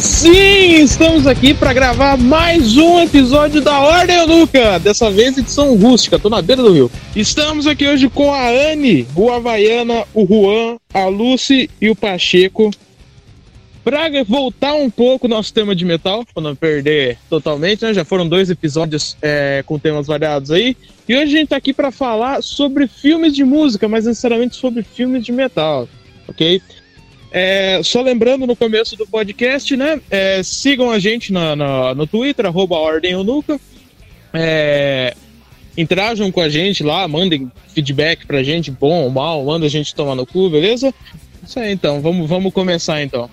Sim, estamos aqui para gravar mais um episódio da Ordem Eunuca. Dessa vez edição rústica, tô na beira do rio. Estamos aqui hoje com a Anne, o Havaiana, o Juan, a Lucy e o Pacheco. Pra voltar um pouco nosso tema de metal, para não perder totalmente, né? Já foram dois episódios é, com temas variados aí. E hoje a gente tá aqui para falar sobre filmes de música, mas necessariamente sobre filmes de metal, ok? É, só lembrando no começo do podcast, né? É, sigam a gente na, na, no Twitter, arroba Ordem Unuca. É, interajam com a gente lá, mandem feedback pra gente, bom ou mal, manda a gente tomar no cu, beleza? Isso aí então, vamos, vamos começar então.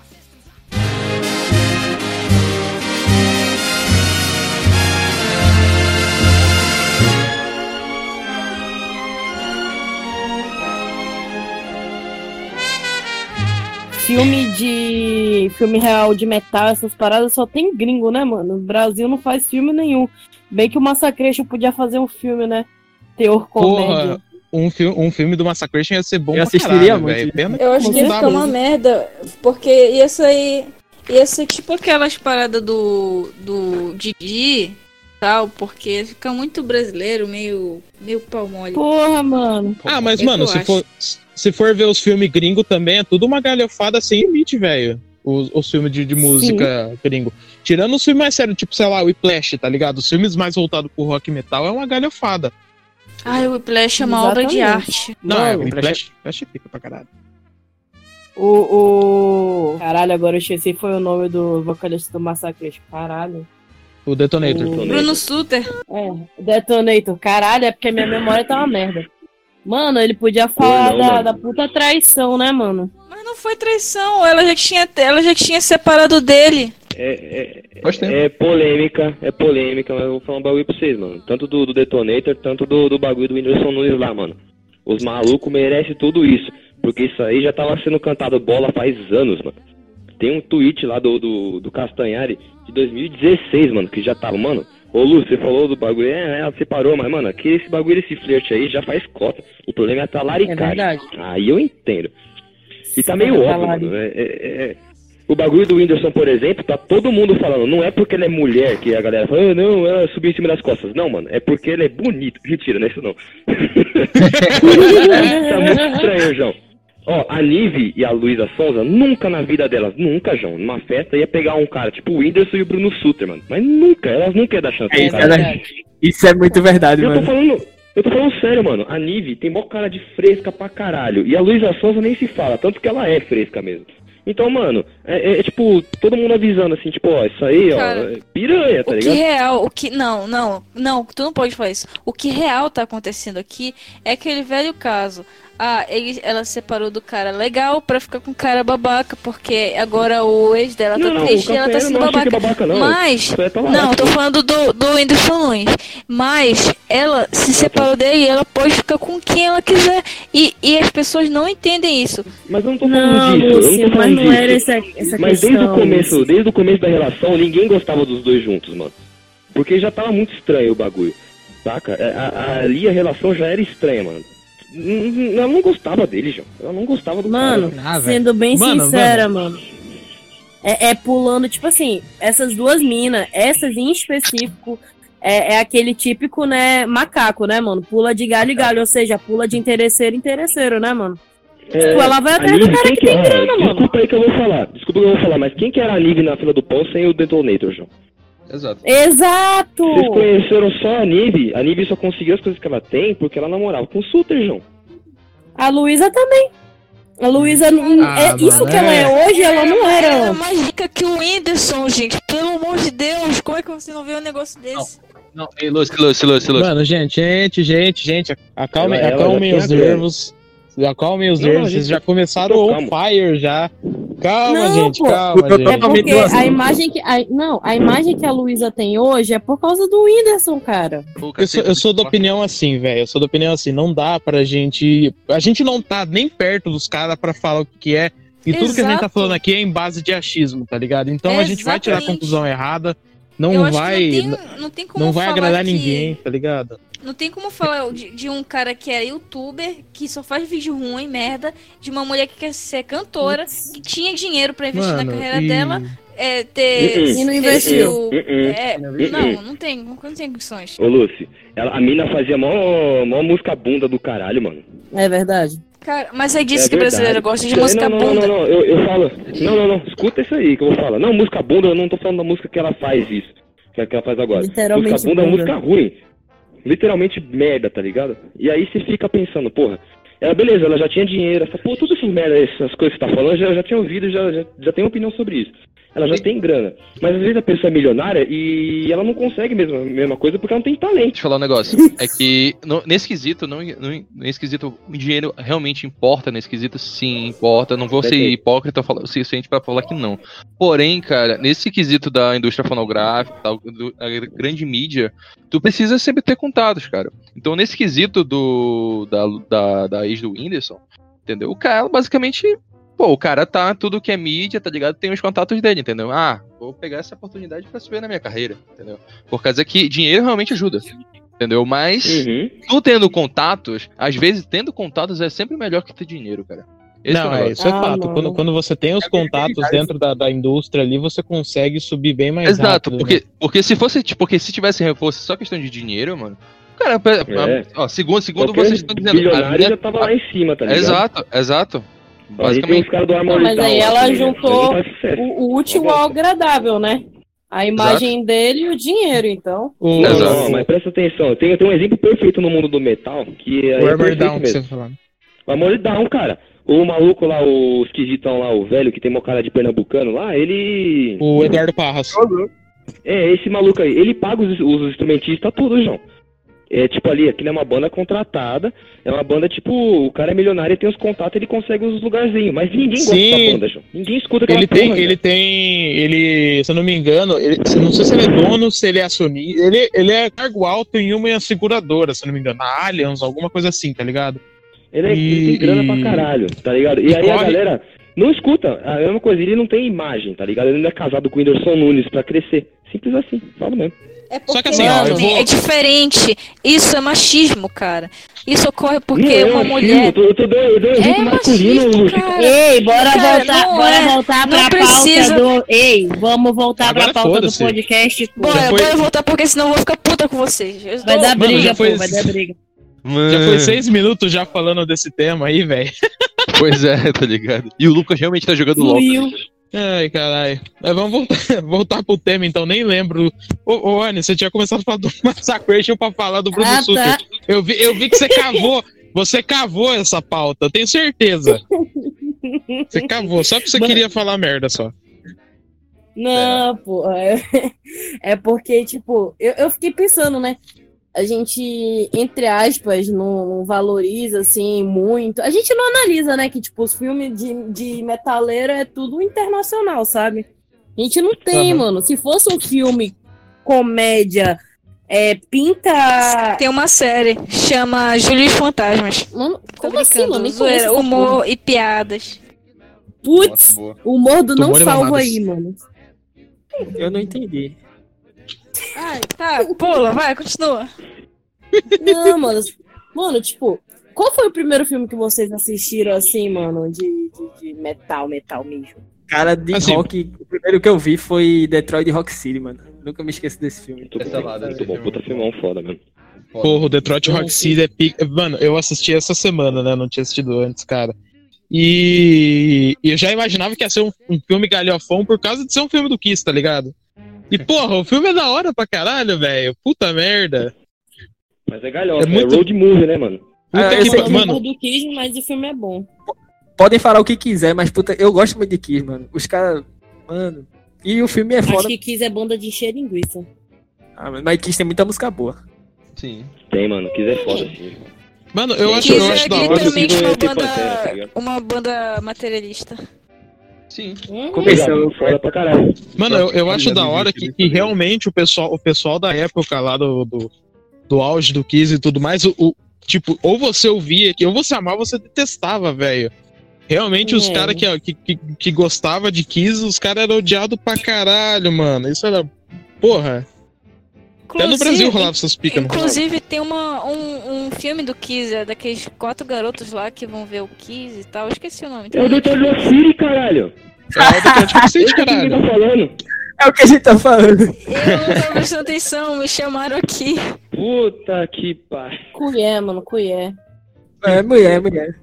Filme de. filme real de metal, essas paradas só tem gringo, né, mano? O Brasil não faz filme nenhum. Bem que o Massacration podia fazer um filme, né? Teor comédia. Porra, um, fi um filme do Massacration ia ser bom Eu assistiria muito. Eu acho que ia ficar uma merda, porque ia sair. Ia ser tipo aquelas paradas do. do Didi tal, porque fica muito brasileiro, meio. meio pau mole. Porra, mano. Ah, mas, Eu mano, se acho. for, se for ver os filmes gringo também, é tudo uma galhofada sem limite, velho. Os, os filmes de, de música gringo. Tirando os filmes mais sérios, tipo, sei lá, o Whiplash, tá ligado? Os filmes mais voltados pro rock metal é uma galhofada. Ai, o Whiplash é uma obra de Exatamente. arte. Não, é, o Whiplash, Whiplash fica pra caralho. O, o. Caralho, agora eu esqueci foi o nome do vocalista do Massacre. Caralho. O Detonator. O- Bruno Suter. É, Detonator. Caralho, é porque minha memória tá uma merda. Mano, ele podia falar não, da, da puta traição, né, mano? Mas não foi traição, ela já tinha, ela já tinha separado dele. É, é, é polêmica, é polêmica, mas eu vou falar um bagulho pra vocês, mano. Tanto do, do Detonator, tanto do, do bagulho do Whindersson Nunes lá, mano. Os malucos merecem tudo isso. Porque isso aí já tava sendo cantado bola faz anos, mano. Tem um tweet lá do, do, do Castanhari de 2016, mano, que já tava, mano. Ô Lu, você falou do bagulho, é, ela separou, mas, mano, aqui esse bagulho, esse flerte aí já faz cota. O problema é a É talaricagem. verdade. aí eu entendo. E tá meio óbvio, mano. É, é- é- O bagulho do Whindersson, por exemplo, tá todo mundo falando. Não é porque ele é mulher que a galera fala, ah, não, ela subiu em cima das costas. Não, mano, é porque ele é bonito. Mentira, não é isso não. tá muito estranho, João. Ó, a Nive e a Luísa Sonza, nunca na vida delas, nunca, João, numa festa, ia pegar um cara tipo o Whindersson e o Bruno Sutter, mano. Mas nunca, elas nunca iam dar chance É um isso, cara. é. Isso é muito verdade, Eu tô mano. falando, eu tô falando sério, mano. A Nive tem mó cara de fresca pra caralho. E a Luísa Sonza nem se fala, tanto que ela é fresca mesmo. Então, mano, é, é- é tipo, todo mundo avisando assim, tipo, ó, isso aí, ó, Cara, é piranha, tá o que ligado? real, o que. Não, não, não, tu não pode falar isso. O que real tá acontecendo aqui é aquele velho caso. Ah, ele, ela separou do cara legal pra ficar com o cara babaca, porque agora o ex dela tá Não, não, triste e ela tá sendo não que babaca. é babaca, não. Mas. Lá, Não, tô falando do, do Whindersson Nunes. Mas ela se separou dele e ela pode ficar com quem ela quiser. E, e as pessoas não entendem isso. Mas eu não tô falando Não, disso, eu Lúcio, não tô mas falando não disso. era essa, essa Mas questão. desde o começo, Lúcio. desde o começo da relação, ninguém gostava dos dois juntos, mano. Porque já tava muito estranho o bagulho. Saca? É, a- a- ali a relação já era estranha, mano. Ela não gostava dele, João. Ela não gostava do Mano, cara. Ah, sendo bem Mano, sincera, mano. É, é pulando, tipo assim, essas duas minas, essas em específico, é, é aquele típico, né, macaco, né, mano? Pula de galho em galho, ou seja, pula de interesseiro em interesseiro, né, mano? É, Tipo, ela vai a atrás do Nive, cara quem que tem é? grana, mano. Desculpa aí que eu vou falar. Desculpa que eu vou falar, mas quem que era a Nive na fila do pão sem o Detonator, João? Exato. Exato! Vocês conheceram só a Nive. A Nive só conseguiu as coisas que ela tem porque ela namorava com o Suter, João. A Luísa também. A Luísa, não- Ah, é isso mano, que ela é hoje, ela não Ela é era. mais rica que o Whindersson, gente. Pelo amor de Deus, como é que você não vê um negócio desse? Não, ei, Lúcio, Lúcio, Lúcio, Lúcio. Mano, gente, gente, gente, gente, acalmem, Ela- ela acalmem já os tem nervos. Acalmem os nervos, vocês já começaram tô on fire já. Calma, Não, gente, pô. calma, É gente. Totalmente porque duas. a imagem que. a- não, a imagem que a Luísa tem hoje é por causa do Whindersson, cara. Eu sou, eu sou da opinião assim, velho. Eu sou da opinião assim, não dá pra gente. A gente não tá nem perto dos caras pra falar o que é. E tudo que a gente tá Exato. falando aqui é em base de achismo, tá ligado? Então a gente vai tirar a Exatamente. conclusão errada. Eu Não acho vai. que não tem, não tem como Não vai agradar que- ninguém, tá ligado? Não tem como falar de, de um cara que é youtuber, que só faz vídeo ruim, merda, de uma mulher que quer ser cantora, que tinha dinheiro pra investir Mano, na carreira e- dela, é, ter. E não investiu. É, não, não tem, não tem condições. Ô, Lucy, ela, a mina fazia mó, mó música bunda do caralho, mano. É verdade. Cara, mas aí disse É que brasileiro verdade. gosta de Não, música não, bunda. Não, não, não, eu, eu falo. Não, não, não, escuta isso aí que eu vou falar. Não, música bunda, eu não tô falando da música que ela faz isso. Que, que ela faz agora. Literalmente música bunda é bunda. música ruim. Literalmente merda, tá ligado? E aí você fica pensando, porra. Ela, beleza, ela já tinha dinheiro, essa, pô, tudo essas merda, essas coisas que você tá falando, eu já, já tinha ouvido, já, já, já tenho opinião sobre isso. Ela já tem grana. Mas às vezes a pessoa é milionária e ela não consegue mesmo a mesma coisa porque ela não tem talento. Deixa eu falar um negócio. É que no- nesse quesito, não, não- nesse quesito, o dinheiro realmente importa. Nesse quesito, sim, importa. Não vou ser hipócrita o suficiente pra falar que não. Porém, cara, nesse quesito da indústria fonográfica, tal, do- a grande mídia, tu precisa sempre ter contatos, cara. Então, nesse quesito do da, da, da ex do Whindersson, entendeu? O cara, basicamente, pô, o cara tá, tudo que é mídia, tá ligado? Tem os contatos dele, entendeu? Ah, vou pegar essa oportunidade pra subir na minha carreira, entendeu? Por causa que dinheiro realmente ajuda. Entendeu? Mas Uhum. tu tendo contatos, às vezes tendo contatos é sempre melhor que ter dinheiro, cara. Esse não, é é, isso é Ah, fato. mano. Quando, quando você tem os contatos dentro da, da indústria ali, você consegue subir bem mais Exato, rápido. né? porque, porque se fosse, tipo, porque se tivesse fosse só questão de dinheiro, mano. Cara, É. ó, segundo, segundo Qualquer vocês estão dizendo. a bilionário minha- já tava lá em cima, tá ligado? Exato, exato. Basicamente. os caras do Armory Não, mas Down aí lá, ela tá juntou. O, o útil ao agradável, né? A imagem dele e o dinheiro, então. O, Não, Exato. não, mas presta atenção. Tem, tem um exemplo perfeito no mundo do metal, que é, o Armor perfeito Down que mesmo. você falando. O Armory Down, cara. O maluco lá, o esquisitão lá, o velho que tem uma cara de pernambucano lá, ele... O Eduardo Parras. É, esse maluco aí, ele paga os, os instrumentistas tudo, João. É tipo ali, aquilo é uma banda contratada, é uma banda tipo, o cara é milionário e tem os contatos, ele consegue os lugarzinhos, mas ninguém gosta Sim. da banda, João. Ninguém escuta aquela Ele tem, porra, ele tem, ele, se eu não me engano, ele, não sei se ele é dono, se ele é acionista, ele, ele é cargo alto em uma seguradora, se eu não me engano, na Allianz, alguma coisa assim, tá ligado? Ele, é, ele E- tem grana pra caralho, tá ligado? E, aí a corre- galera não escuta, a mesma coisa, ele não tem imagem, tá ligado? Ele não é casado com o Whindersson Nunes pra crescer. Simples assim, falo mesmo. É Só que porque, assim, ó, eu mano, vou- é diferente. Isso é machismo, cara. Isso ocorre porque não, é uma mulher. Eu tô, eu tô eu dou um exemplo É masculino, machismo. Ei, bora Cara, voltar, bora é. voltar Não pra precisa- pauta do. Ei, vamos voltar Agora pra pauta do podcast. Bora, foi- bora voltar porque senão eu vou ficar puta com vocês. Eu Vai dar Mano, briga, já foi- pô, vai dar briga. Já foi seis minutos já falando desse tema aí, velho. Pois é, tá ligado? E o Lucas realmente tá jogando LOL. Ai, caralho. Vamos voltar, voltar pro tema, então, nem lembro. Ô, ô Anny, você tinha começado a falar do Massacration pra falar do Bruno Ah, tá. Eu vi, eu vi que você cavou, você cavou essa pauta, tenho certeza. Você cavou, só porque você queria falar merda só. Não, pô. É, é porque, tipo, eu, eu fiquei pensando, né? A gente, entre aspas, não, valoriza, assim, muito. A gente não analisa, né? Que, tipo, os filmes de, de metaleiro é tudo internacional, sabe? A gente não tem, Aham. mano. Se fosse um filme comédia, é, pinta. Tem uma série, chama Júlio e Fantasmas. Mano, como assim, mano? Nem zoeira, humor e piadas. Putz, o humor do não mamadas. aí, mano. Eu não entendi. Ai, tá, pula, vai, continua. Não, mano. Mano, tipo, qual foi o primeiro filme que vocês assistiram assim, mano? De, de, de metal, metal mesmo? Cara de Assim- rock, o primeiro que eu vi foi Detroit Rock City, mano. Nunca me esqueço desse filme. Muito Essa bom, lada, muito bom. Puta filmão foda mesmo. Porra, o Detroit Rock City é pica. Mano, eu assisti essa semana, né? Não tinha assistido antes, cara. E, e eu já imaginava que ia ser um, um filme galhofão por causa de ser um filme do Kiss, tá ligado? E, porra, o filme é da hora pra caralho, velho. Puta merda. Mas é galhofa, É é, muito- road movie, né, mano? Puta Ah, que pa- Mano, do Kiss, mas o filme é bom. Podem falar o que quiser, mas puta, eu gosto muito de Kiss, mano. Os caras. Mano. E o filme é Acho foda. que Kiss é banda de encher linguiça. Ah, mas Kiss tem muita música boa. Sim. Tem, mano. Quiser foda, sim. mano, eu acho, Kiss eu é acho da hora. literalmente Kiss uma é banda, ligado? uma banda materialista. Sim. Hum, Começou. Foda pra caralho. Mano, eu, eu acho da hora que, que também. realmente o pessoal, o pessoal da época lá do, do, do auge do Kiss e tudo mais, o, o- tipo, ou você ouvia, ou você amava, ou você detestava, velho. Realmente, os É. caras que, que, que, que gostava de Kiss, os caras eram odiados pra caralho, mano. Isso era. Porra. Até no Brasil rolava essas picas, não rolava? Inclusive, tem uma, um, um filme do Kiss, é daqueles quatro garotos lá que vão ver o Kiss e tal. Eu esqueci o nome. É o Dr. City, caralho. É Cacete, Esse que caralho. tá falando. É o que a gente tá falando. Eu não tô prestando atenção, me chamaram aqui. Puta que pariu. Colher, mano, colher. É, mulher, mulher.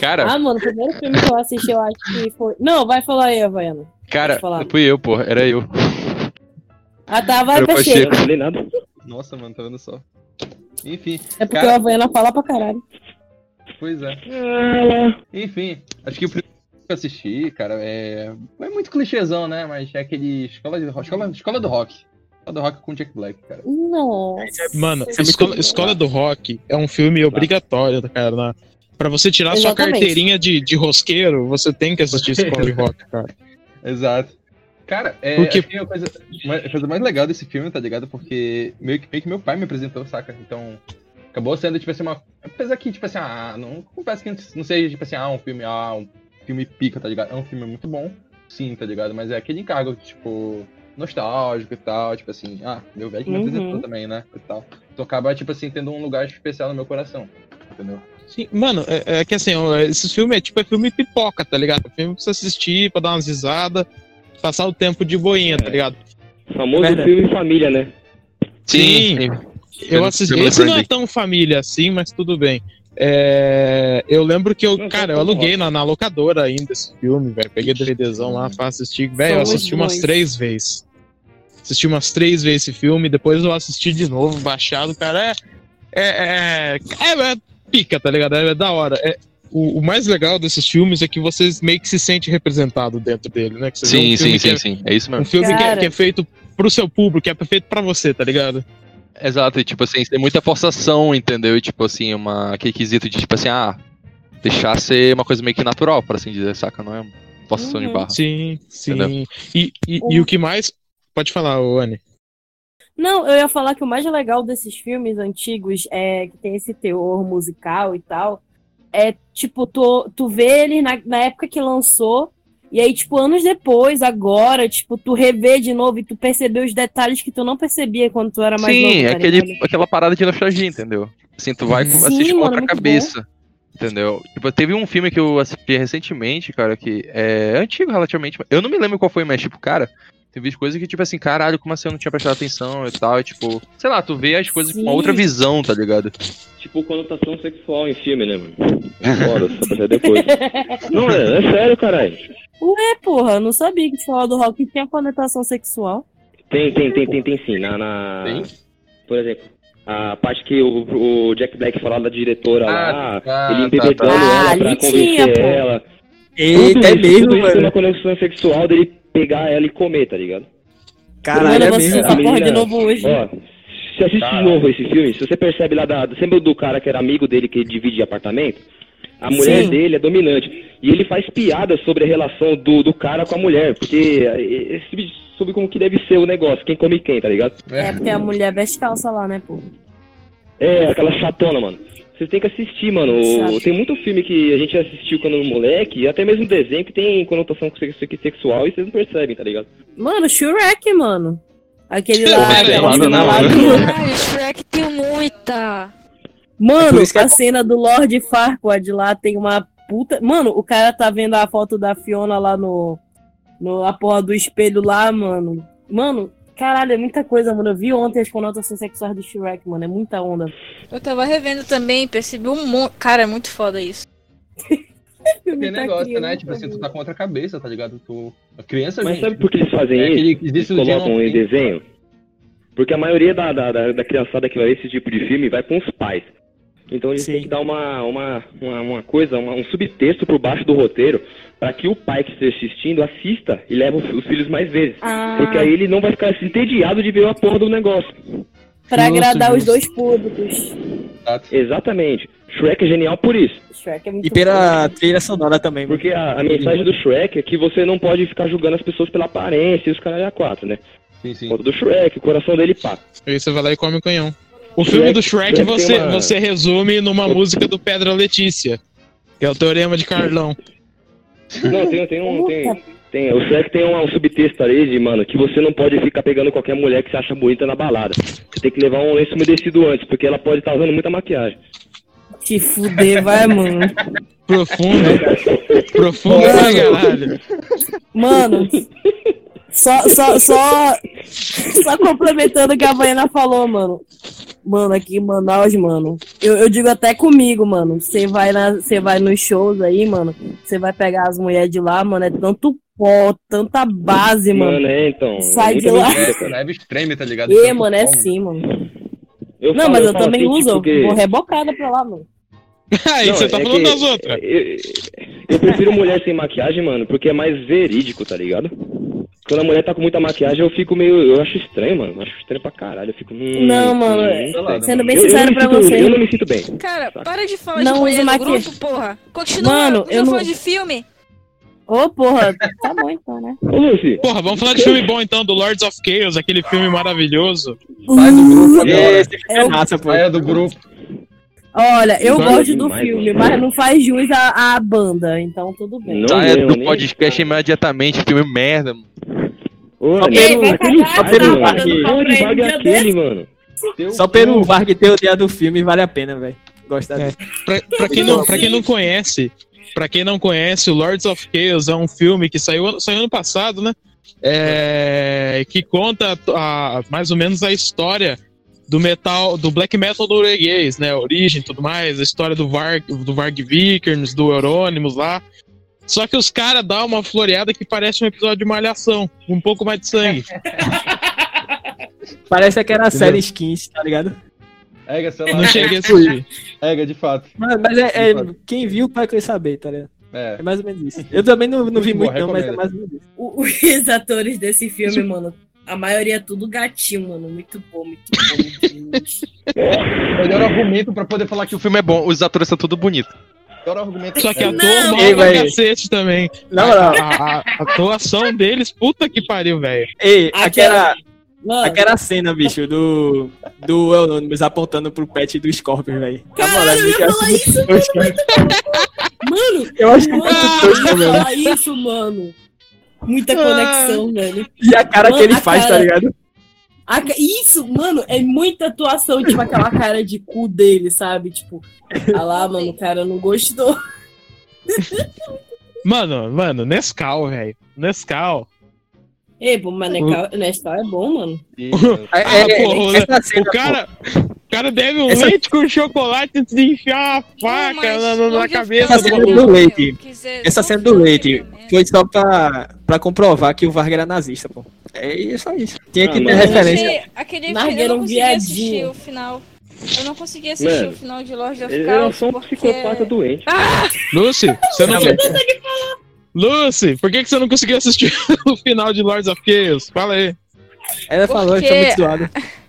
Cara, Ah, mano, o primeiro filme que eu assisti, eu acho que foi. Não, vai falar aí, Havaiana. cara, fui eu, porra. Era eu. Ah, tá, vai. Eu não falei nada. Nossa, mano, tá vendo só. Enfim, É porque Cara. o Havaiana fala pra caralho. pois é. Ah, Enfim, acho que o primeiro que eu assisti, cara, é. É muito clichêzão, né? Mas é aquele. Escola, de... escola... escola do Rock. Escola do Rock com Jack Black, cara. Nossa. Mano, Isso é Escola, bom. Escola do Rock é um filme obrigatório, cara. Na... Pra você tirar sua Exatamente. carteirinha de, de rosqueiro, você tem que assistir Escola de Rock, cara. Exato. Cara, é Porque- acho que a coisa, a coisa mais legal desse filme, tá ligado? Porque meio que, meio que meu pai me apresentou, saca? Então, acabou sendo, tipo assim, uma. Apesar que, tipo assim, ah, não confesso que não seja, tipo assim, ah, um filme, ah, um filme pica, tá ligado? É um filme muito bom, sim, tá ligado? Mas é aquele encargo, tipo, nostálgico e tal, tipo assim, ah, meu velho que me Uhum. apresentou também, né? E tal. Então acaba, tipo assim, tendo um lugar especial no meu coração, entendeu? Sim, mano, é, é que assim, esses filmes é tipo é filme pipoca, tá ligado? Filme pra você assistir, pra dar umas risadas, passar o tempo de boinha, tá ligado? famoso Verdade. filme família, né? Sim. Eu Filme- assisti. Esse não é tão família assim, mas tudo bem. É, eu lembro que eu, Não, cara, eu tá bom. aluguei na, na locadora ainda esse filme, velho. Peguei DVDzão lá pra assistir. Velho, eu assisti umas três vezes. Assisti umas três vezes esse filme, depois eu assisti de novo, baixado, cara. É. É. É, é, é pica, tá ligado? É, da hora. É, o, o mais legal desses filmes é que vocês meio que se sente representado dentro dele, né? Que você vê Sim, um sim, que sim, é- sim. É isso Um mesmo. filme que é, que é feito pro seu público, que é feito pra você, tá ligado? Exato, e tipo assim, tem muita forçação, entendeu? E tipo assim, uma, aquele quesito de tipo assim, ah, deixar ser uma coisa meio que natural, por assim dizer, saca? Não é forçação de Uhum. barra. Sim, sim. E, e, e o que mais. Pode falar, Anne. Não, eu ia falar que o mais legal desses filmes antigos é que tem esse teor musical e tal. É tipo, tu, tu vê ele na, na época que lançou, e aí, tipo, anos depois, agora, tipo, tu revê de novo e tu percebeu os detalhes que tu não percebia quando tu era mais Sim, novo. é tá aquele, ligado? aquela parada de nostalgia, entendeu? Assim, tu vai Sim, assiste com mano, outra muito cabeça. Entendeu? Tipo, teve um filme que eu assisti recentemente, cara, que é antigo relativamente. Eu não me lembro qual foi, mas, tipo, cara, tem visto coisas que, tipo assim, caralho, como assim eu não tinha prestado atenção e tal. E, tipo, sei lá, tu vê as coisas com uma Sim. outra visão, tá ligado? Tipo conotação sexual em filme, né, mano? Foda, só pra depois. Não, é, é sério, caralho. É, porra, eu não sabia que falar do rock tinha conotação sexual. Tem, tem, tem, tem, tem sim. Na, na... Tem? Por exemplo, a parte que o, o Jack Black falava da diretora lá, tá, ele tá, embebedando tá. Ah, ela pra ali convencer tinha, ela. Tudo Eita, é isso, mesmo, tudo isso tem mano. uma conexão sexual dele pegar ela e comer, tá ligado? Caralho, Mano, é eu vou assistir essa porra de novo hoje. Ó, se assiste Caralho. de novo esse filme, se você percebe lá da. Sempre do cara que era amigo dele que divide apartamento, a mulher Sim. dele é dominante. E ele faz piadas sobre a relação do, do cara com a mulher, porque eh, esse tipo de- sobre como que deve ser o negócio, quem come quem, tá ligado? É, porque a mulher veste calça lá, né, pô? É, aquela chatona, mano. Vocês têm que assistir, mano. Tem muito filme que a gente assistiu quando era moleque, e até mesmo desenho que tem conotação sex- sexual e vocês não percebem, tá ligado? Mano, Shrek, mano. Aquele lá, aquela não, lá do... Shrek tem muita. É Mano, é a bom. cena do Lord Farquaad lá tem uma puta. Mano, o cara tá vendo a foto da Fiona lá no. no a porra do espelho lá, mano. Mano, caralho, é muita coisa, mano. Eu vi ontem as conotações sexuais do Shrek, mano. É muita onda. Eu tava revendo também, percebi um monte. Cara, é muito foda isso. Tem Tá negócio, né? Tipo assim, tu tá com outra cabeça, tá ligado? Tu, a criança, Mas gente, sabe por que eles fazem é isso? aquele dia colocam em desenho? Porque a maioria da, da, da, da criançada que vai ver esse tipo de filme vai com os pais. Então eles Sim. têm que dar uma, uma, uma, uma coisa, uma- um subtexto por baixo do roteiro, para que o pai que esteja assistindo assista e leve os, os filhos mais vezes. Ah, Porque aí ele não vai ficar assim, entediado de ver a porra do negócio. pra Justo, agradar os justo. dois públicos. Exatamente. Shrek é genial por isso. Shrek é muito E pela trilha sonora também. Porque a, a mensagem do Shrek é que você não pode ficar julgando as pessoas pela aparência e os caras a quatro, né? Sim, sim. Conta do Shrek, o coração dele pá. Aí você vai lá e come o canhão. O Shrek- filme do Shrek Shrek você, uma- você resume numa música do Pedra Letícia, que é o Teorema de Carlão. Não, tem, tem um. Tem, tem, o Shrek tem um, um subtexto ali de, mano, que você não pode ficar pegando qualquer mulher que você acha bonita na balada. Você tem que levar um lenço umedecido antes, porque ela pode estar usando muita maquiagem. Te fuder, vai, mano. Profundo. Profundo pra caralho. Mano, só, só, só, só complementando o que a Baiana falou, mano. Mano, aqui em Manaus, mano. Eu, eu digo até comigo, mano. Você vai, na- vai nos shows aí, mano. Você vai pegar as mulheres de lá, mano. É tanto pó, tanta base, mano. Mano, é, então. Sai é de lá. Leve extreme, tá ligado? Tanto mano, é pó, sim, mano. Eu Não, falo- mas eu falo também assim, uso. tipo, Eu que- vou rebocada pra lá, mano. Aí Não, você tá é falando que- das outras. Eu, eu prefiro mulher sem maquiagem, mano, porque é mais verídico, tá ligado? Quando a mulher tá com muita maquiagem, eu fico meio. Eu acho estranho, mano. Eu acho estranho pra caralho. Eu fico. hum, Não, mano, hum, é- lá. Sendo bem sincero pra sinto- você. Eu não me sinto bem. Cara, para de falar Não de mulher no maquiagem. grupo, porra. Continua, Mano, eu não- falando de filme. Ô, porra. Tá bom então, né? Ô, Lucy, Porra, vamos falar de filme bom então, do Lords of Chaos, aquele filme maravilhoso. Sai do grupo agora. Esse filme é Eu- massa, pô. Saia do grupo. Olha, eu Mano, gosto do demais, filme, mano. mas não faz jus à, à banda, então tudo bem. Não mesmo, do podcast imediatamente, filme merda. mano. Ô, Só pelo- vai aquele cagar, Varg, Varg é dia aquele, mano? Só pelo Varg ter o filme vale a pena, velho. Gostar É. dele. Pra, pra quem não, pra quem não conhece, pra quem não conhece, o Lords of Chaos é um filme que saiu, ano- saiu ano passado, né? É, que conta a- mais ou menos a história do metal, do black metal norueguês, né? A origem e tudo mais, a história do Varg, do Varg Vikernes, do Euronymous lá. Só que os caras dão uma floreada que parece um episódio de malhação, com um pouco mais de sangue. Parece aquela série Skins, tá ligado? Ega, sei lá. Não cheguei a assistir. Ega, de fato. Mas, mas é, é- quem viu vai querer saber, tá ligado? É. É mais ou menos isso. Eu também não, não vi Boa, muito, não, mas é mais ou menos isso. O- Os atores desse filme, mano, a maioria é tudo gatinho, mano. Muito bom, muito bom. muito bom. Melhor argumento pra poder falar que o filme é bom. Os atores são tudo bonitos. Melhor argumento. Só que é. ator Não. mal Ei, pra cacete também. Não, A, não. a- a atuação deles, puta que pariu, velho. Ei, Aquela- Mano, aquela cena, bicho, do, do Euronymous apontando pro pet do Scorpion, velho. Caralho, eu ia falar isso, muito tosco. mano. Eu acho muito Mano, tosco, eu ia mano. falar isso, mano. Muita conexão, velho. E a cara Mano, que ele a faz, tá cara- ligado? A Isso, mano, é muita atuação, tipo aquela cara de cu dele, sabe? Tipo, ah lá, mano, o cara não gostou. Mano, mano, Nescau, velho. Nescau. Ei, pô, mas Nescau Nescau é bom, mano. É, Ah, é, porra, essa cena, O cara, o cara deve um Essa- leite com chocolate antes de enfiar a faca Não, na, na- cabeça Essa do do leite. Essa cena do leite foi só pra, pra comprovar que o Vargas era nazista, pô. É isso. Tinha que Ah, ter referência. Achei- Aquele filme eu não consegui assistir viadinho. o final. Eu não consegui assistir Mano, o final de Lord of Eles só um porque... psicopata doente. Lucy, você não. Não, Lucy, por que, que você não conseguiu assistir o final de Lords of Chaos? Fala aí. Ela falou que Porque- tá muito zoado.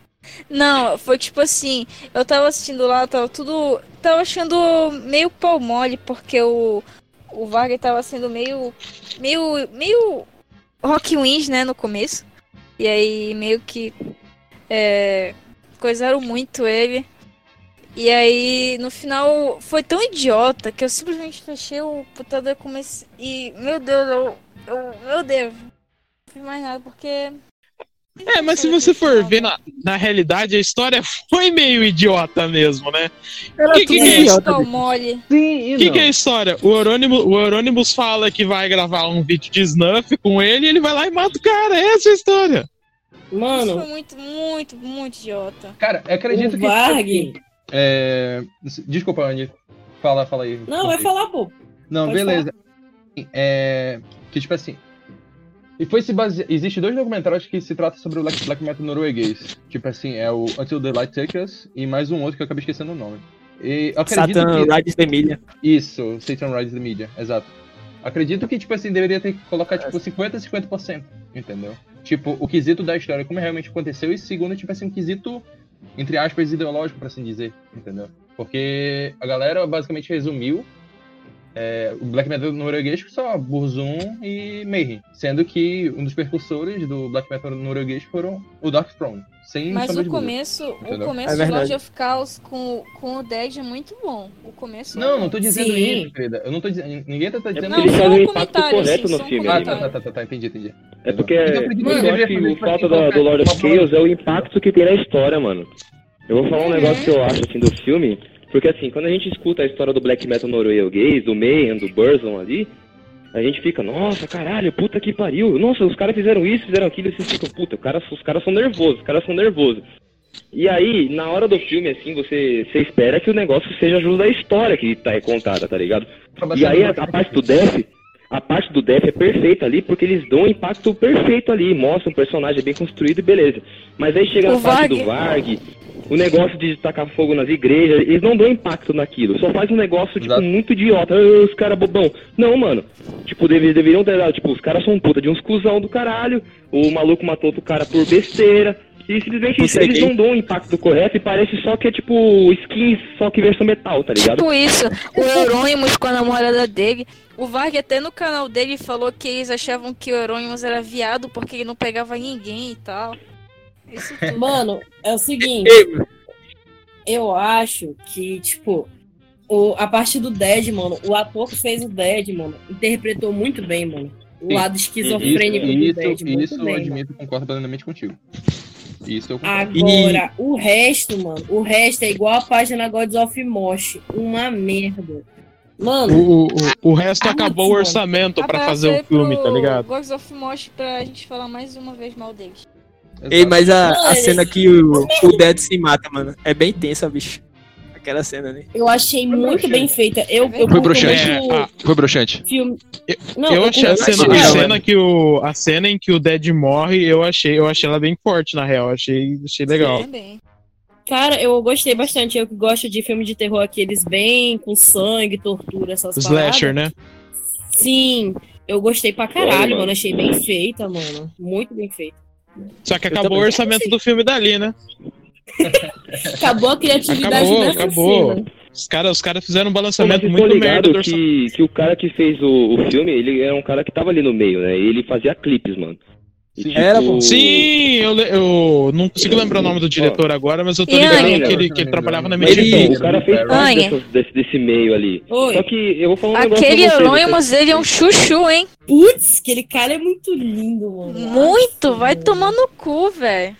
Não, foi tipo assim, eu tava assistindo lá, tava tudo. Tava achando meio pau mole, porque o. O Wagner tava sendo meio. meio. meio. Rock Wins, né, no começo. E aí meio que. É, coisaram muito ele. E aí, no final, foi tão idiota que eu simplesmente fechei o computador e comecei. E, meu Deus, eu. eu meu Deus. Não fiz mais nada, porque. É, mas se você for ver na, na realidade, a história foi meio idiota mesmo, né? Era Que- tudo que é isso? O que, que é a história? O Euronymous, o Euronymous fala que vai gravar um vídeo de snuff com ele e ele vai lá e mata o cara. Essa é a história. Isso foi Mano, muito, muito, muito idiota. Cara, eu acredito o que. Varg. É... Desculpa, Andy. Fala, fala aí. Não, vai falar, pô. Não, Pode beleza. É... Que tipo assim. E foi se base... Existe dois documentários que se tratam sobre o black, black metal norueguês. Tipo assim, é o Until the Light Takes Us e mais um outro que eu acabei esquecendo o nome. E Satan que... Rides the Milha. Isso, Satan Rides the Media, exato. Acredito que, tipo assim, deveria ter que colocar, tipo, 50% e 50%, entendeu? Tipo, o quesito da história, como realmente aconteceu, e segundo, tipo assim, um quesito, entre aspas, ideológico, por assim dizer, entendeu? Porque a galera basicamente resumiu é, o Black Metal norueguês com só Burzum e Mayhem, sendo que um dos percursores do Black Metal norueguês foram o Dark Throne, sem Mas o dúvida. começo, o começo É de Lord of Chaos com, com o Dead é muito bom. O começo é Não, bom. não tô dizendo Sim. isso, querida. Eu não tô dizendo. Ninguém tá, tá dizendo Não, só fazem um o impacto comentário, correto assim, no filme, Ah, tá, tá, tá, tá, entendi, entendi. É porque eu acho que o isso fato da, do Lord of. Chaos é o impacto que tem na história, mano. Eu vou falar um negócio que eu acho assim do filme, Porque assim, quando a gente escuta a história do black metal norueguês, do Mayhem, do Burzon ali, a gente fica, nossa, caralho, puta que pariu. Nossa, os caras fizeram isso, fizeram aquilo, e vocês ficam, puta, cara, os caras são nervosos, os caras são nervosos. E aí, na hora do filme, assim, você, você espera que o negócio seja justo da história que tá contada, tá ligado? E aí a, a parte do Def, a parte do Def é perfeita ali, porque eles dão um impacto perfeito ali, mostram um personagem bem construído e beleza. Mas aí chega O na parte Varg. do Varg, o negócio de tacar fogo nas igrejas, eles não dão impacto naquilo, só faz um negócio, tipo, Exato. muito idiota, "Ah, os caras bobão. Não, mano, tipo, deve- deveriam ter dado, tipo, os caras são um puta de uns cuzão do caralho, o maluco matou outro cara por besteira, e simplesmente Você eles não dão o impacto correto e parece só que é tipo skins, só que versão metal, tá ligado? Tipo isso, o Eurônimos com a namorada dele. O Varg até no canal dele falou que eles achavam que o Eurônimos era viado porque ele não pegava ninguém e tal. Isso. Mano, é o seguinte, eu acho que, tipo, o, a parte do Dead, mano, o ator que fez o Dead, mano, interpretou muito bem, mano. O Sim. lado esquizofrênico do isso, Dead, muito isso eu bem. mano. admito, concordo plenamente contigo. Isso eu concordo. Agora, o resto, mano, o resto é igual a página Gods of Mosh. Uma merda. Mano, O, o, o resto Ah, acabou o orçamento pra Abraço fazer o filme, tá ligado? Gods of Mosh pra gente falar mais uma vez mal deles. Ei, mas a, a cena que o, o Dead se mata, mano, é bem tensa, bicho. Aquela cena ali. eu achei muito broxante. bem feita. Eu, eu Foi curto broxante. muito É, ah, Foi broxante. filme. Não, eu achei a curto cena, muito a cena que o a cena em que o Dead morre, eu achei, eu achei ela bem forte na real, achei, achei legal. Também. Cara, eu gostei bastante. Eu que gosto de filme de terror aqueles bem com sangue, tortura, essas Slasher, paradas. né? Sim, eu gostei pra caralho, mano. mano. Achei bem feita, mano. Muito bem feita. Só que acabou o orçamento do filme dali, né? Acabou a criatividade Acabou, dessa acabou. cena. Os caras os cara fizeram um estão muito merda que, que o cara que fez o, o filme, ele era um cara que tava ali no meio, né? E ele fazia clipes, mano. Sim. Era, pô. Sim, eu, eu não consigo lembrar o nome do diretor agora, mas eu tô ligado que ele, que ele trabalhava na Mas então, o cara fez parte desse, desse meio ali. Oi. Só que eu vou falar um negócio Aquele. Eurônimos, ele é um chuchu, hein? Putz, aquele cara é muito lindo, mano. Muito, Nossa, vai mano. tomar no cu, velho.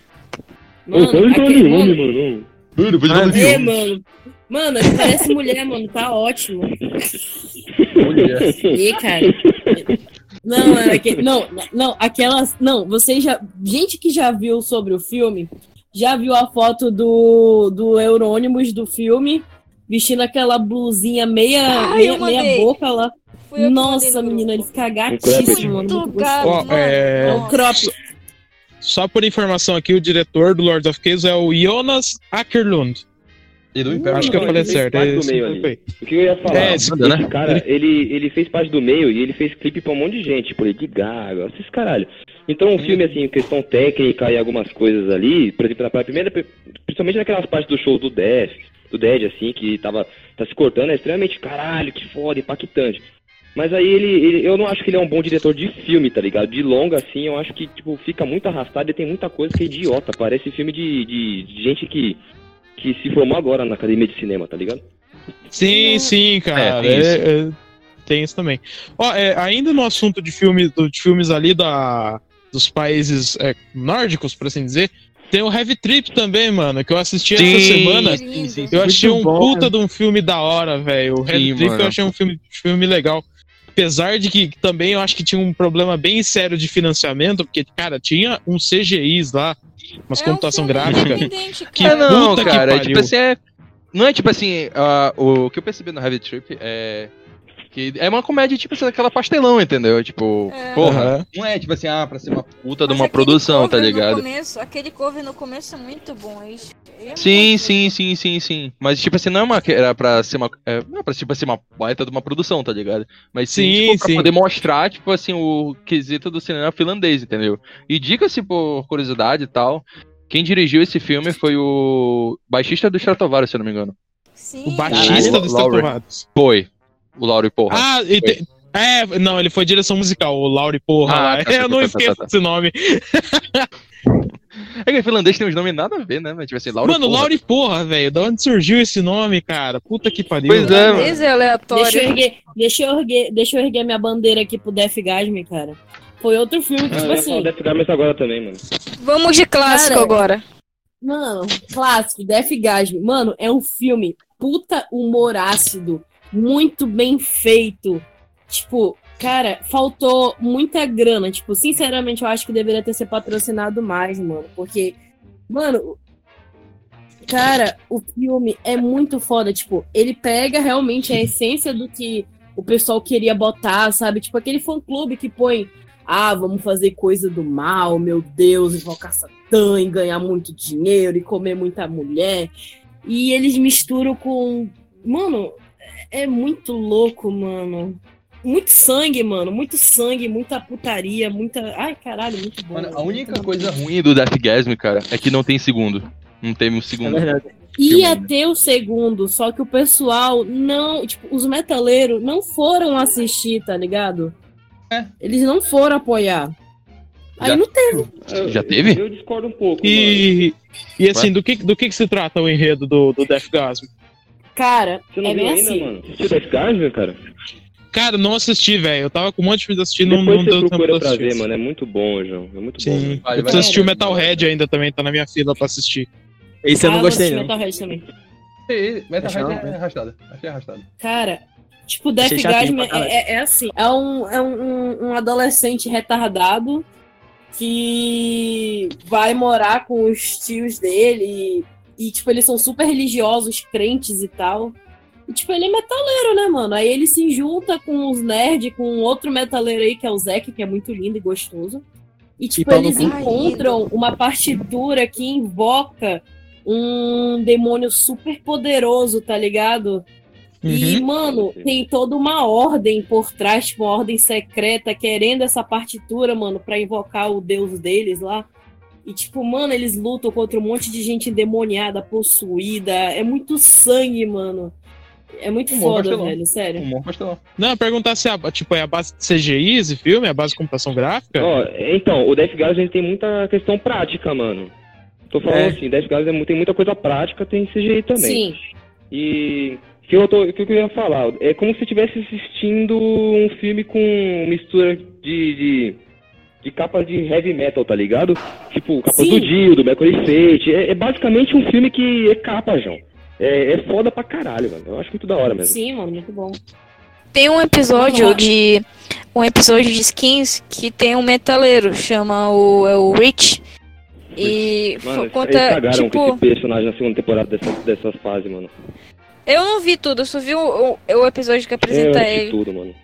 Ô, Mano, quase aquele, que mano, mano. Mano, é, mano. Mano, ele parece mulher, mano. Tá ótimo. E, cara. Não, é aquele, não, não, aquelas. Não, vocês já. Gente que já viu sobre o filme, já viu a foto do, do Eurônimos do filme, vestindo aquela blusinha meia, Ai, meia, meia boca lá. Nossa, no menina, ele grupo. fica gatíssimo, mano. Muito mano. é- o crop. Só por informação aqui, o diretor do Lord of Chaos é o Jonas Ackerlund. E do Império Acho que eu falei ele fez certo. parte É do meio ali. O que eu ia falar? É, esse esse- né? cara, ele, ele fez parte do meio e ele fez clipe pra um monte de gente, tipo Lady Gaga, esses caralho. Então o filme, assim, questão técnica e algumas coisas ali, por exemplo, na primeira, principalmente naquelas partes do show do Death, do Dead, assim, que tava tá se cortando, é extremamente caralho, que foda, impactante. Mas aí ele, ele- eu não acho que ele é um bom diretor de filme, tá ligado? De longa, assim, eu acho que, tipo, fica muito arrastado e tem muita coisa que é idiota. Parece filme de, de, de gente que, que se formou agora na academia de cinema, tá ligado? Sim, sim, cara. tem isso. É, é, tem isso também. Ó, é, ainda no assunto de filmes, do- de filmes ali da, dos países é, nórdicos, por assim dizer, tem o Heavy Trip também, mano, que eu assisti essa Sim. semana. Sim, sim. Eu achei um bom, puta né? de um filme da hora, velho. O Heavy Sim, Trip mano. eu achei um filme, filme legal. Apesar de que também eu acho que tinha um problema bem sério de financiamento, porque, cara, tinha uns CGIs lá, umas É um computação filme gráfica. independente, Que É, cara. não, puta que cara, é tipo assim, é... Não é tipo assim, ah, o que eu percebi no Heavy Trip é que é uma comédia tipo assim, aquela pastelão, entendeu? Tipo, É. porra, Aham. não é tipo assim, ah, pra ser uma puta de Mas uma aquele produção, tá ligado? Começo, aquele cover no começo é muito bom. é isso. É Sim, muito sim, bom. sim, sim, sim. Mas, tipo assim, não é uma. Era pra ser uma. É, não é pra tipo, ser uma baita de uma produção, tá ligado? Mas sim, Sim, tipo, pra sim. poder mostrar, tipo assim, o quesito do cinema finlandês, entendeu? E diga-se por curiosidade e tal. Quem dirigiu esse filme foi o baixista do Stratovarius, se eu não me engano. Sim. O baixista Caralho. dos Laura. Tatuados. Foi. O Lauro Porra. Ah, e tem- é, não, ele foi direção musical, o Lauri Porra Ah, lá. tá, tá, eu não tá, tá, esqueço tá, tá. esse nome. É que o finlandês tem uns nomes nada a ver, né? Mas, tipo assim, Lauro Mano, Porra. Lauri Porra, velho. Da onde surgiu esse nome, cara? Puta que pariu. Pois é, mano. É aleatório. Deixa eu, erguer, deixa, eu erguer, deixa eu erguer minha bandeira aqui pro Death Gasme, cara. Foi outro filme que, Ah, tipo eu assim. Death Garments agora também, mano. Vamos de clássico Cara, agora. Mano, clássico, Death Gasme. Mano, é um filme puta humor ácido, muito bem feito. Tipo, cara, faltou muita grana. Tipo, sinceramente, eu acho que deveria ter sido patrocinado mais, mano. Porque, mano, cara, o filme é muito foda. Tipo, ele pega realmente a essência do que o pessoal queria botar, sabe? Tipo, aquele fã-clube que põe. Ah, vamos fazer coisa do mal, meu Deus, invocar Satã e ganhar muito dinheiro e comer muita mulher. E eles misturam com. Mano, é muito louco, mano. Muito sangue, mano. Muito sangue, muita putaria, muita. Ai, caralho, muito bom. Mano, a única coisa ruim do Deathgasm, cara, é que não tem segundo. Não teve um É segundo. verdade. Ia filme, ter o segundo, só que o pessoal não. Tipo, os metaleiros não foram assistir, tá ligado? É. Eles não foram apoiar. Aí Já- não teve. Eu- Já teve? Eu discordo um pouco. mano. E, e assim, do que, do que, que se trata o enredo do, do Deathgasm? Cara, Você não é viu bem ainda, assim. mano? Assistiu Death Guard, cara? Cara, não assisti, velho. Eu tava com um monte de filme de assistir, não, não deu tempo pra assistir. ver, mano. É muito bom, João. É muito bom. Sim. Vai, eu preciso assistir o Metalhead ainda também, tá na minha fila pra assistir. Esse eu não Ah, gostei, assisti não. Metalhead também. Metalhead Achei é arrastado. Achei arrastado. Cara, tipo, Death caralho. é, é- é assim. É, um, é um, um adolescente retardado que vai morar com os tios dele e, e, tipo, eles são super religiosos, crentes e tal. E, tipo, ele é metaleiro, né, mano? Aí ele se junta com os nerds, com outro metaleiro aí, que é o Zeke, que é muito lindo e gostoso. E, tipo, no eles encontram uma partitura que invoca um demônio super poderoso, tá ligado? E, Uhum. mano, Sim. tem toda uma ordem por trás, tipo, uma ordem secreta, querendo essa partitura, mano, pra invocar o deus deles lá. E, tipo, mano, eles lutam contra um monte de gente endemoniada, possuída. É muito sangue, mano. É muito Humor foda, pastelão. velho, sério. Humor pastelão. Não, eu perguntar se é, a- tipo, é a base de CGI esse filme, é a base de computação gráfica? Ó, então, o Death Guard ele tem muita questão prática, mano. Tô falando É. assim, Death Guard é tem muita coisa prática, tem CGI também. Sim. E o que eu, tô, que eu ia falar, é como se estivesse assistindo um filme com mistura de, de, de capas de heavy metal, tá ligado? Tipo, capas Sim. do Dio, do Mercury Fate. É, é basicamente um filme que é capa, João. É, é foda pra caralho, mano. Eu acho muito da hora mesmo. Sim, mano, muito bom. Tem um episódio de. Um episódio de skins que tem um metaleiro, chama o, é o Rich. E Mano, fo- eles conta, cagaram com tipo, esse personagem na segunda temporada dessa, dessas fases, mano. eu não vi tudo, eu só vi o, o, o episódio que Eu apresenta assisti ele. tudo, mano.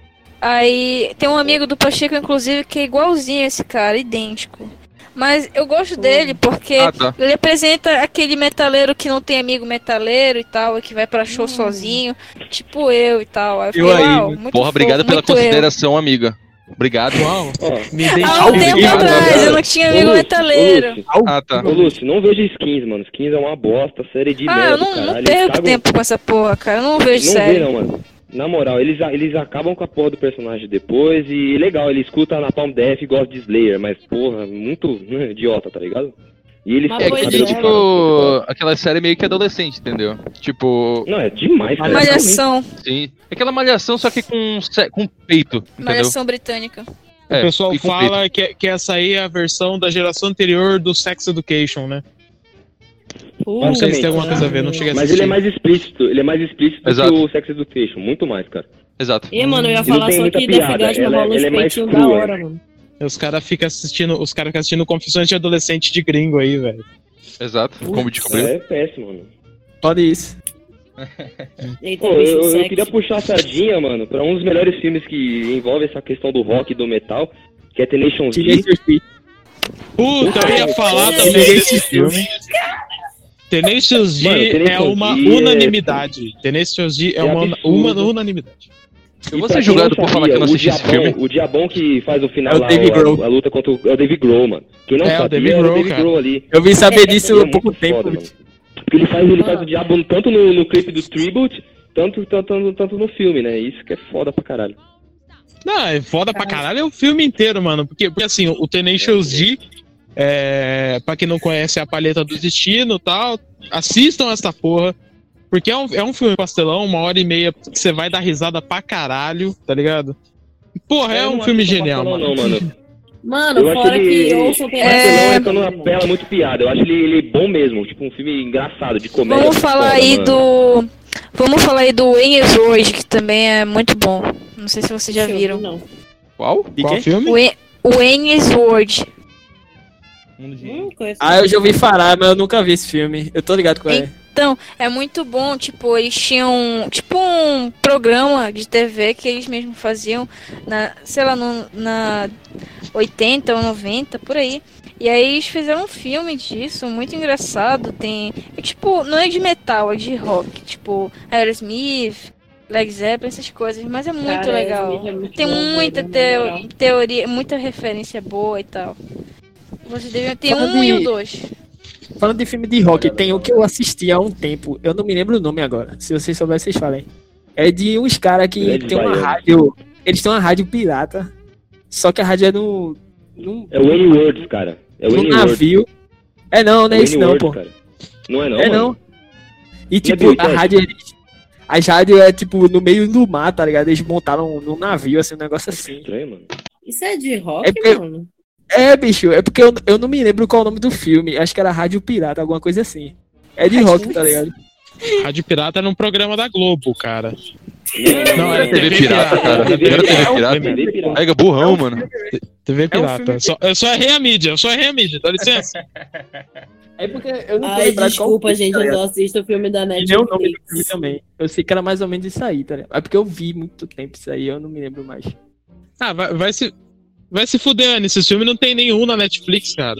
Aí tem um amigo do Pacheco, inclusive, que é igualzinho a esse cara, idêntico. Mas eu gosto dele porque Ah, tá. ele apresenta aquele metaleiro que não tem amigo metaleiro e tal, e que vai pra show sozinho, tipo eu e tal. Aí eu fiquei, Eu aí, uau, muito Porra, obrigado pela muito eu. consideração, amiga. Obrigado. Uau, Ó, me Há um tempo atrás eu não tinha amigo Lúcio, metaleiro. ô, Lúcio, Ah, tá. Ô, Lúcio, não veja skins, mano. Skins é uma bosta, série de Ah, merda eu não, não perco tempo com essa porra, cara. Eu não vejo Não série. vê, não, mano. Na moral, eles, eles acabam com a porra do personagem depois e legal, ele escuta na Palm Death e gosta de Slayer, mas porra, muito né, idiota, tá ligado? E Mas É que, é. cara, tipo, aquela série meio que adolescente, entendeu? Tipo, Não, é demais, cara. Malhação, sim. Aquela malhação, só que com, com peito, entendeu? malhação britânica. O É, pessoal e com fala que, que essa aí é a versão da geração anterior do Sex Education, né? Não sei se tem alguma coisa a ver, não cheguei a Mas assistir. ele é mais explícito, ele é mais explícito Exato. que o Sex Education, muito mais, cara. Exato. E, mano, eu ia falar só que Death piada, Gasm ela- rola mais peitinhos da hora, mano. Os caras ficam assistindo, os caras ficam assistindo confissões de adolescente de gringo aí, velho. Exato. Como descobriu. É péssimo, mano. Pode isso. Pô, eu, eu queria puxar a sardinha, mano, pra um dos melhores filmes que envolve essa questão do rock e do metal, que é The Nation Z. Puta, eu ia falar também desse filme. Tenacious D Mano, Tenacious é uma D é- unanimidade. Tenacious D é, É uma, uma unanimidade. Eu vou ser julgado por falar que eu não assisti esse Diabão- filme. O Diabão que faz o final É o lá, a- Grohl. a, luta contra o, é o Dave Grohl, mano. Quem não É, o sabia, Dave é o Grohl. Grohl ali. Eu vim saber disso é há pouco tempo. foda, mano. Porque ele faz, ele faz o Diabo tanto no, no clipe do Tribute, tanto, tanto, tanto no filme, né? Isso que é foda pra caralho. Não, é foda pra caralho é o filme inteiro, mano. Porque, porque assim, o Tenacious D, é, pra quem não conhece é a paleta do destino e tal, assistam essa porra. Porque é um, é um filme pastelão, uma hora e meia que você vai dar risada pra caralho, tá ligado? Porra, é Eu um não filme acho é genial, mano. Não, mano. Mano, Eu acho fora ele- que ouçam tem É, é quando mano. apela muito piada. Eu acho ele, ele bom mesmo, tipo um filme engraçado, de comédia. Vamos falar foda, aí mano. do. Vamos falar aí do Wayne's World, que também é muito bom. Não sei se vocês já viram. Não. Qual? De Qual filme? Wayne- Wayne's World. Mundo de- conheço. Ah, eu já ouvi falar, mas eu nunca vi esse filme. Eu tô ligado com ele. Então, é muito bom, tipo, eles tinham, tipo, um programa de TV que eles mesmos faziam, na, sei lá, no, na 80 ou 90, por aí. E aí eles fizeram um filme disso, muito engraçado, tem, é tipo, não é de metal, é de rock, tipo, Aerosmith, Led Zeppelin, essas coisas, mas é muito Cara, legal. é muito Tem bom, muita é teo- legal. teoria, muita referência boa e tal. Vocês devem ter Fala um e de- o dois. Falando de filme de rock, tem o que eu assisti há um tempo. Eu não me lembro o nome agora. Se vocês souberem, vocês falem. É de uns caras que Grande tem uma rádio. Eles têm uma rádio pirata. Só que a rádio é no. num, É o Wayne Words, cara. É o num Wayne Words. navio. É não, não é isso não, pô. cara. Não é não, é mano? não. E Não é tipo, Bill a rádio. Eles, as rádios é tipo no meio do mar, tá ligado? Eles montaram num navio, assim, um negócio assim. Estranho, mano. Isso é de rock, É mano? É, bicho, é porque eu, eu não me lembro qual é o nome do filme. Acho que era Rádio Pirata, alguma coisa assim. É de rock, tá ligado? Rádio Pirata era num programa da Globo, cara. Não, Não, Era é TV Pirata, cara. Era TV Pirata. Pega burrão, mano. TV É um Pirata. Só- eu só errei a mídia, eu só errei a mídia, dá licença. É porque eu não Ai, qual desculpa, filme, gente, eu só assisto o filme da E Netflix. nem o nome do filme também. Eu sei que era mais ou menos isso aí, tá ligado? É porque eu vi muito tempo isso aí, eu não me lembro mais. Ah, vai, vai se. Vai se fuder, Anny. Esse filme não tem nenhum na Netflix, cara.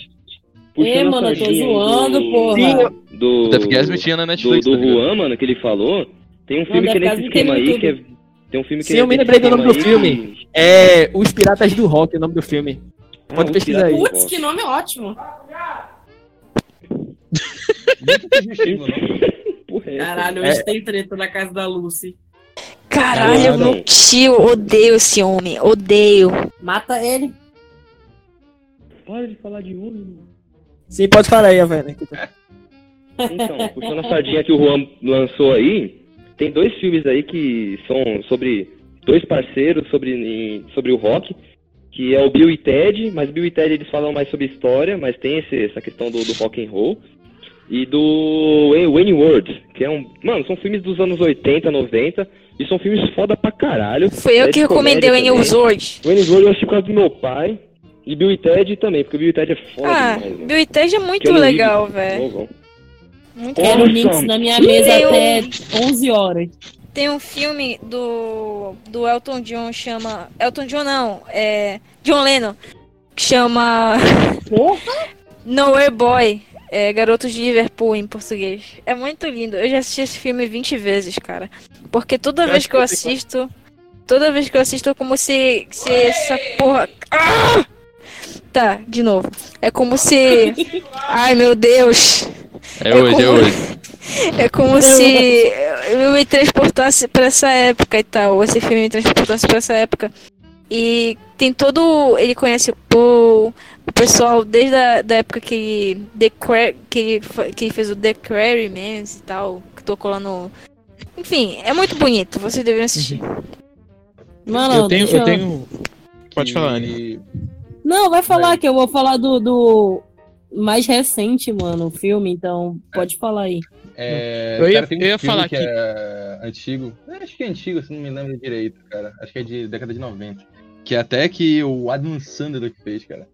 Puxando a mano, eu tô zoando, do- porra. Sim, Do, Death Gasm tinha na do, Netflix. do tá ligado? Juan, mano, que ele falou. Tem um filme Não, que é nesse esquema aí, que é. Tem um filme que Sim, é eu me lembrei do nome do filme. que- É Os Piratas do Rock, é o nome do filme. Ah, Pode Os pesquisar aí. Do Putz, que nome ótimo. Porra, é essa? Caralho, É. hoje tem treta na casa da Lucy. Caralho, Caralho. meu tio, odeio esse homem, odeio. Mata ele. Para de falar de homem, mano. Sim, pode falar aí, velho. Então, puxando a sardinha que o Juan lançou aí, tem dois filmes aí que são sobre dois parceiros sobre, sobre o rock, que é o Bill e Ted, mas Bill e Ted eles falam mais sobre história, mas tem esse- essa questão do, do rock and roll. E do Wayne- Wayne World, que é um. Mano, são filmes dos anos 80, 90, e são filmes foda pra caralho. Foi eu que de recomendei o Enel também. Zord. Wayne World eu assisti por causa do meu pai, e Bill e Ted também, porque o Bill e Ted é foda Ah, demais. Bill e Ted é muito legal, velho. Muito Quero bom. links na minha mesa Tem um- até 11 horas. Tem um filme do, do Elton John, chama. Elton John não, é. John Lennon. Que chama. Nowhere Boy. É Garotos de Liverpool em português. É muito lindo. Eu já assisti esse filme 20 vezes, cara. Porque toda Eu vez que eu que eu sei assisto. Toda vez que eu assisto é como se. se essa porra. Ah! Tá, de novo. É como se. Ai meu Deus. É hoje, é como- hoje. É como se eu me transportasse pra essa época e tal. Esse filme me transportasse pra essa época. E tem todo. Ele conhece o Paul, o pessoal desde a da época que ele, The que que fez o The Quarrymen e tal, que tocou lá no. Enfim, é muito bonito, vocês deveriam assistir. Mano, eu tenho. deixa Eu tenho... Pode falar. E- Não, vai falar que eu vou falar do, do mais recente, mano, o filme, então pode falar aí. É, Eu ia- cara, tem um eu ia filme falar que que- é antigo. Eu Acho que é antigo, se não me lembro direito, cara. Acho que é de década de 90. Que é até que o Adam Sandler que fez, cara.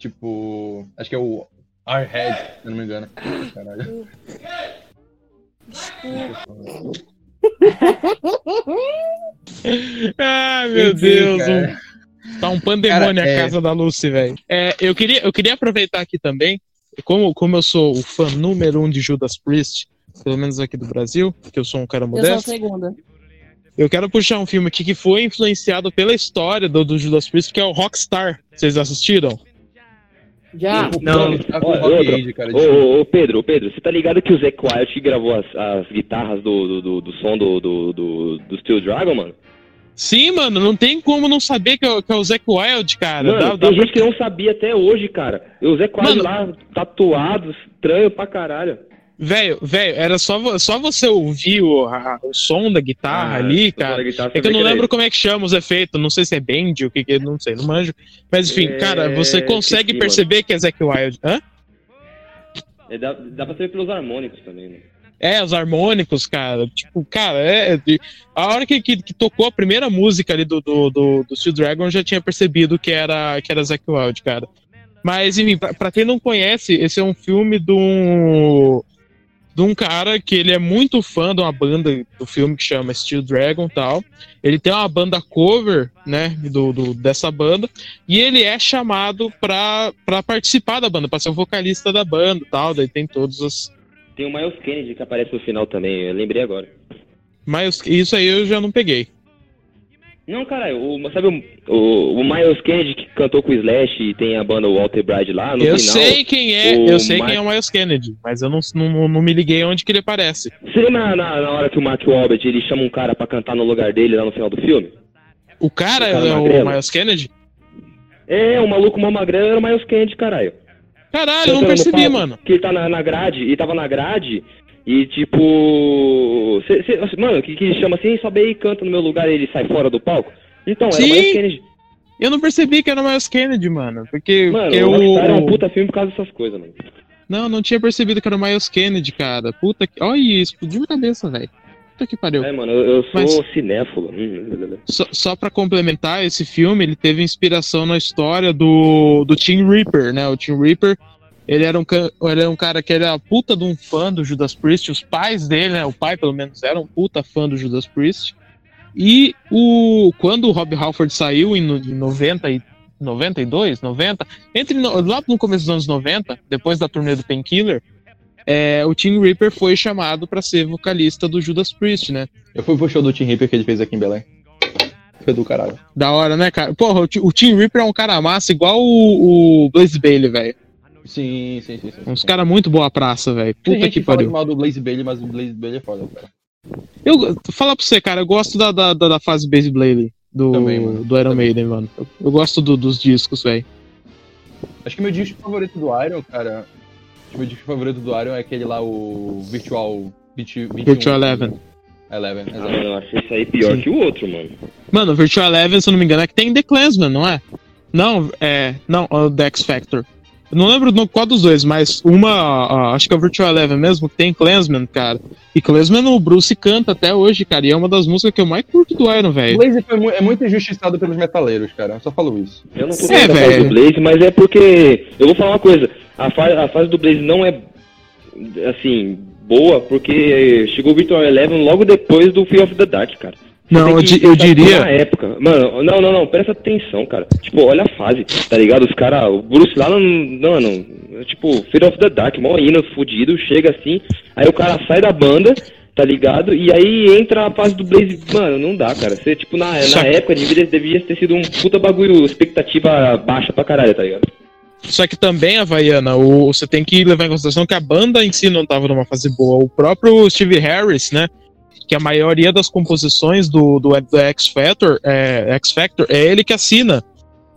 Tipo. Acho que é o Airhead, se eu não me engano. Caralho. Ai, meu Enfim, Deus. um- Tá um pandemônio Cara, a é- casa da Lucy, velho. É, eu, queria, eu queria aproveitar aqui também, como, como eu sou o fã número um de Judas Priest, pelo menos aqui do Brasil, que eu sou um cara Eu sou a modesto, segunda. eu quero puxar um filme aqui que foi influenciado pela história do, do Judas Priest, que é o Rockstar. Vocês assistiram? Já. Não. Ô, ô, ô, Pedro, ô, Pedro, você tá ligado que o Zé Quiet gravou as, as guitarras do, do, do, do som do, do, do, do Steel Dragon, mano? Sim, mano, não tem como não saber que é, o- que é o Zac Wild, cara. Mano, Dá- dá tem pra- gente que não sabia até hoje, cara. O Zé Quiet Mano. lá, tatuado, estranho pra caralho. Velho, velho, era só, só você ouvir o, a- o som da guitarra Ah, ali, cara. guitarra, É que eu não lembro ele. como é que chama os efeitos, não sei se é bend, o que que é, não sei, não manjo. Mas enfim, É, cara, você consegue esqueci, perceber que é Zac Wild. Hã? É, dá, dá pra saber pelos harmônicos também, né? É, os harmônicos, cara. Tipo, cara, é. é- A hora que, que, que tocou a primeira música ali do, do, do, do Steel Dragon, eu já tinha percebido que era, que era Zack Wild, cara. Mas, enfim, pra, pra quem não conhece, esse é um filme de um, de um cara que ele é muito fã de uma banda do filme que chama Steel Dragon e tal. Ele tem uma banda cover, né, do, do- dessa banda, e ele é chamado pra, pra participar da banda, pra ser o vocalista da banda e tal. Daí tem todos os. Tem o Miles Kennedy que aparece no final também, eu lembrei agora. Mas isso aí eu já não peguei. Não, caralho, o, sabe o, o, o Miles Kennedy que cantou com o Slash e tem a banda Walter Bride lá no eu final? sei quem é, eu sei quem é o Miles Kennedy, mas eu não, não, não me liguei onde que ele aparece. Você lembra na, na hora que o Mark Wahlberg ele chama um cara pra cantar no lugar dele lá no final do filme? O cara O cara é o? Miles Kennedy? É, o maluco mó magrelo era o Miles Kennedy, caralho. Caralho, eu não Cantando no percebi, palco, mano. Que ele tá na, na grade, e tava na grade, e tipo. cê- cê- mano, que, que chama assim, sobe aí e canta no meu lugar e ele sai fora do palco? Então, era o Sim. Miles Kennedy. Eu não percebi que era o Miles Kennedy, mano. Porque, Mano, porque o Rockstar é um puta filme por causa dessas coisas, mano. Não, não tinha percebido que era o Miles Kennedy, cara. Puta que. Olha isso, explodiu minha cabeça, velho. Puta que pariu. É, mano, eu, eu sou Mas- cinéfilo. Hum, Só, só pra complementar, esse filme ele teve inspiração na história do, do Tim Reaper, né? O Tim Reaper, ele era, um, ele era um cara que era puta de um fã do Judas Priest. Os pais dele, né? O pai, pelo menos, era um puta fã do Judas Priest. E o, quando o Rob Halford saiu em, em 90 e 92, 90, entre lá no começo dos anos 90, depois da turnê do Painkiller, é, o Tim Reaper foi chamado pra ser vocalista do Judas Priest, né? Eu fui pro show do Tim Reaper que ele fez aqui em Belém. Foi do caralho. Da hora, né, cara? Porra, o Tim Reaper é um cara massa, igual o, o Blaze Bailey, velho. Sim, sim, sim. sim, Uns caras muito boa praça, velho. Tem Puta gente que fala pariu. mal do Blaze Bailey, mas o Blaze Bailey é foda, cara. Eu falar pra você, cara, eu gosto da, da, da, da fase Blaze Bailey do, Também, mano. do Iron Também. Maiden, mano. Eu, eu gosto do- dos discos, velho. Acho que meu disco favorito do Iron, cara. Acho que meu disco favorito do Iron é aquele lá, o Virtual. 20, 21, Virtual Eleven. Eleven, Ah, exato. mano, eu achei isso aí pior Sim. que o outro, mano. Mano, o Virtual Eleven, se eu não me engano, é que tem The Clansman, não é? Não, é. Não, o The X Factor. Eu não lembro no- qual dos dois, mas uma, ó, acho que é o Virtual Eleven mesmo, que tem Clansman, cara. E Clansman o Bruce canta até hoje, cara, e é uma das músicas que eu mais curto do Iron, O velho. Blaze foi mu- é muito injustiçado pelos metaleiros, cara. Eu só falo isso. Eu não tô É, fase velho. do Blaze, mas é porque. Eu vou falar uma coisa. A, fa a fase do Blaze não é. Assim. Boa, porque chegou o Virtual Eleven logo depois do Fear of the Dark, cara. Não, eu, di- eu diria. Na época. Mano, não, não, não, presta atenção, cara. Tipo, olha a fase, tá ligado? Os caras, o Bruce lá não. Não, não. Tipo, Fear of the Dark, mó hino fudido, chega assim, aí o cara sai da banda, tá ligado? E aí entra a fase do Blaze. Mano, não dá, cara. Você, tipo, na, Só na que- época devia, devia ter sido um puta bagulho, expectativa baixa pra caralho, tá ligado? Só que também, Havaiana, o, você tem que levar em consideração que a banda em si não tava numa fase boa. O próprio Steve Harris, né? Que a maioria das composições do, do, do X Factor, é, X Factor é ele que assina.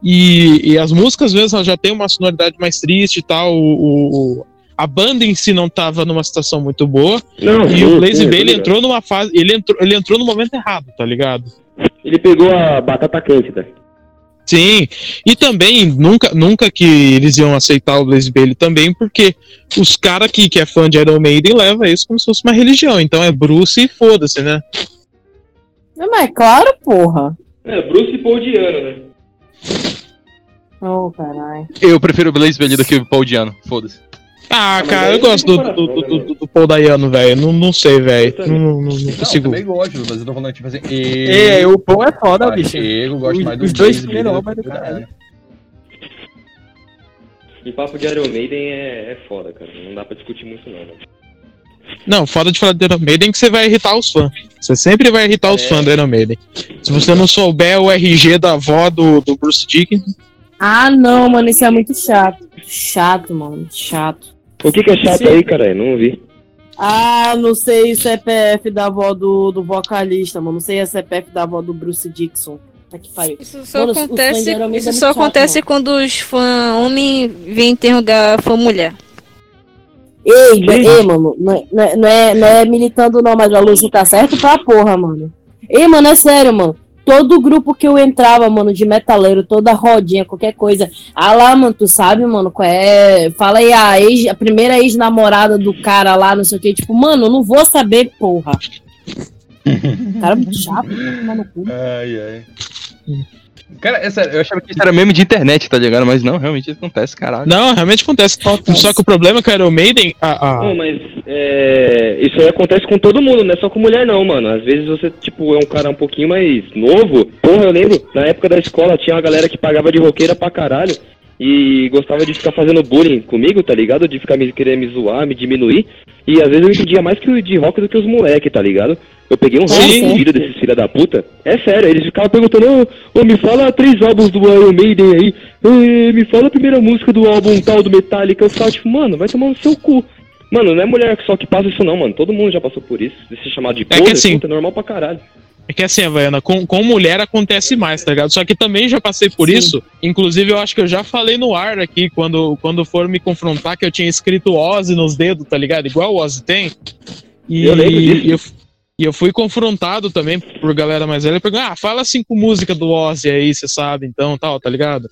E, e as músicas, às vezes, já tem uma sonoridade mais triste e tal. O, o- a banda em si não tava numa situação muito boa. Não, E sim, o Blaze sim, Bailey tá entrou numa fase. Ele entrou, ele entrou no momento errado, tá ligado? ligado? Ele pegou a batata quente, tá? Sim, e também nunca, nunca que eles iam aceitar o Blaze Bailey também, porque os caras que, que é fã de Iron Maiden leva isso como se fosse uma religião. Então é Bruce e foda-se, né? Não, mas é claro, porra. É, Bruce Paudiano, né? Oh, caralho. Eu prefiro o Blaze Bailey do que o Paul Diano. Foda-se. Ah, cara, eu gosto do, do, do, né, do, do Paul Dayano, velho. Não, não sei, velho. Não, não, não Não, consigo. eu também gosto, mas eu tô falando, tipo assim. Eu, É, o Paul é foda, bicho. Eu gosto Os- mais do os dois Blaze primeiro Bailey homem do que caralho. E papo de Iron Maiden é, é foda, cara. Não dá pra discutir muito, não, mano. Não, foda de falar de Iron Maiden que você vai irritar os fãs. Você sempre vai irritar os É. fãs do Iron Maiden. Se você não souber o RG da avó do, do Bruce Dickinson, Ah, não, mano, isso é muito chato. Chato, mano, chato. O que, que é chato Sim. aí, cara? Não ouvi. Ah, não sei o CPF da avó do, do vocalista, mano. Não sei a CPF da avó do Bruce Dixon. Tá que pariu. Isso só Mano, acontece, Maiden isso é só chato, acontece mano. quando os fãs homem vêm interrogar a fã mulher. Ei, ei, mano, não é, não, é, não, é, não é militando não, mas a Lucy tá certo pra porra, mano. Ei, mano, é sério, mano. Todo grupo que eu entrava, mano, de metaleiro, toda rodinha, qualquer coisa. Ah lá, mano, tu sabe, mano, qual é? Fala aí a, ex, a primeira ex-namorada do cara lá, não sei o que. Tipo, mano, eu não vou saber, porra. cara muito chato, mano. Ai, ai. Cara, é sério, eu achava que isso era meme de internet, tá ligado? Mas não, realmente isso acontece, caralho. Não, realmente acontece. Só que o problema é que o Iron Maiden. A, a- Não, mas é, isso aí acontece com todo mundo, não é só com mulher não, mano. Às vezes você, tipo, é um cara um pouquinho mais novo. Porra, eu lembro, na época da escola tinha uma galera que pagava de roqueira pra caralho. E gostava de ficar fazendo bullying comigo, tá ligado? De ficar me querer me zoar, me diminuir. E às vezes eu entendia mais que o de rock do que os moleque, tá ligado? Eu peguei um Sim. ranço filho desses filha da puta. É sério, eles ficavam perguntando, ô, ô, me fala três álbuns do Iron Maiden aí. Ê, me fala a primeira música do álbum tal do Metallica. Eu ficava tipo, mano, vai tomar no seu cu. Mano, não é mulher só que passa isso não, mano. Todo mundo já passou por isso. De ser chamado de É que poser, assim- puta, é normal pra caralho. É que assim, Havaiana, com, com mulher acontece mais, tá ligado? Só que também já passei por Sim. isso. Inclusive, eu acho que eu já falei no ar aqui, quando, quando foram me confrontar, que eu tinha escrito Ozzy nos dedos, tá ligado? Igual o Ozzy tem. E Eu lembro disso. e eu, e eu fui confrontado também por galera mais velha, perguntando, ah, fala cinco músicas do Ozzy aí, você sabe, então, tal, tá ligado?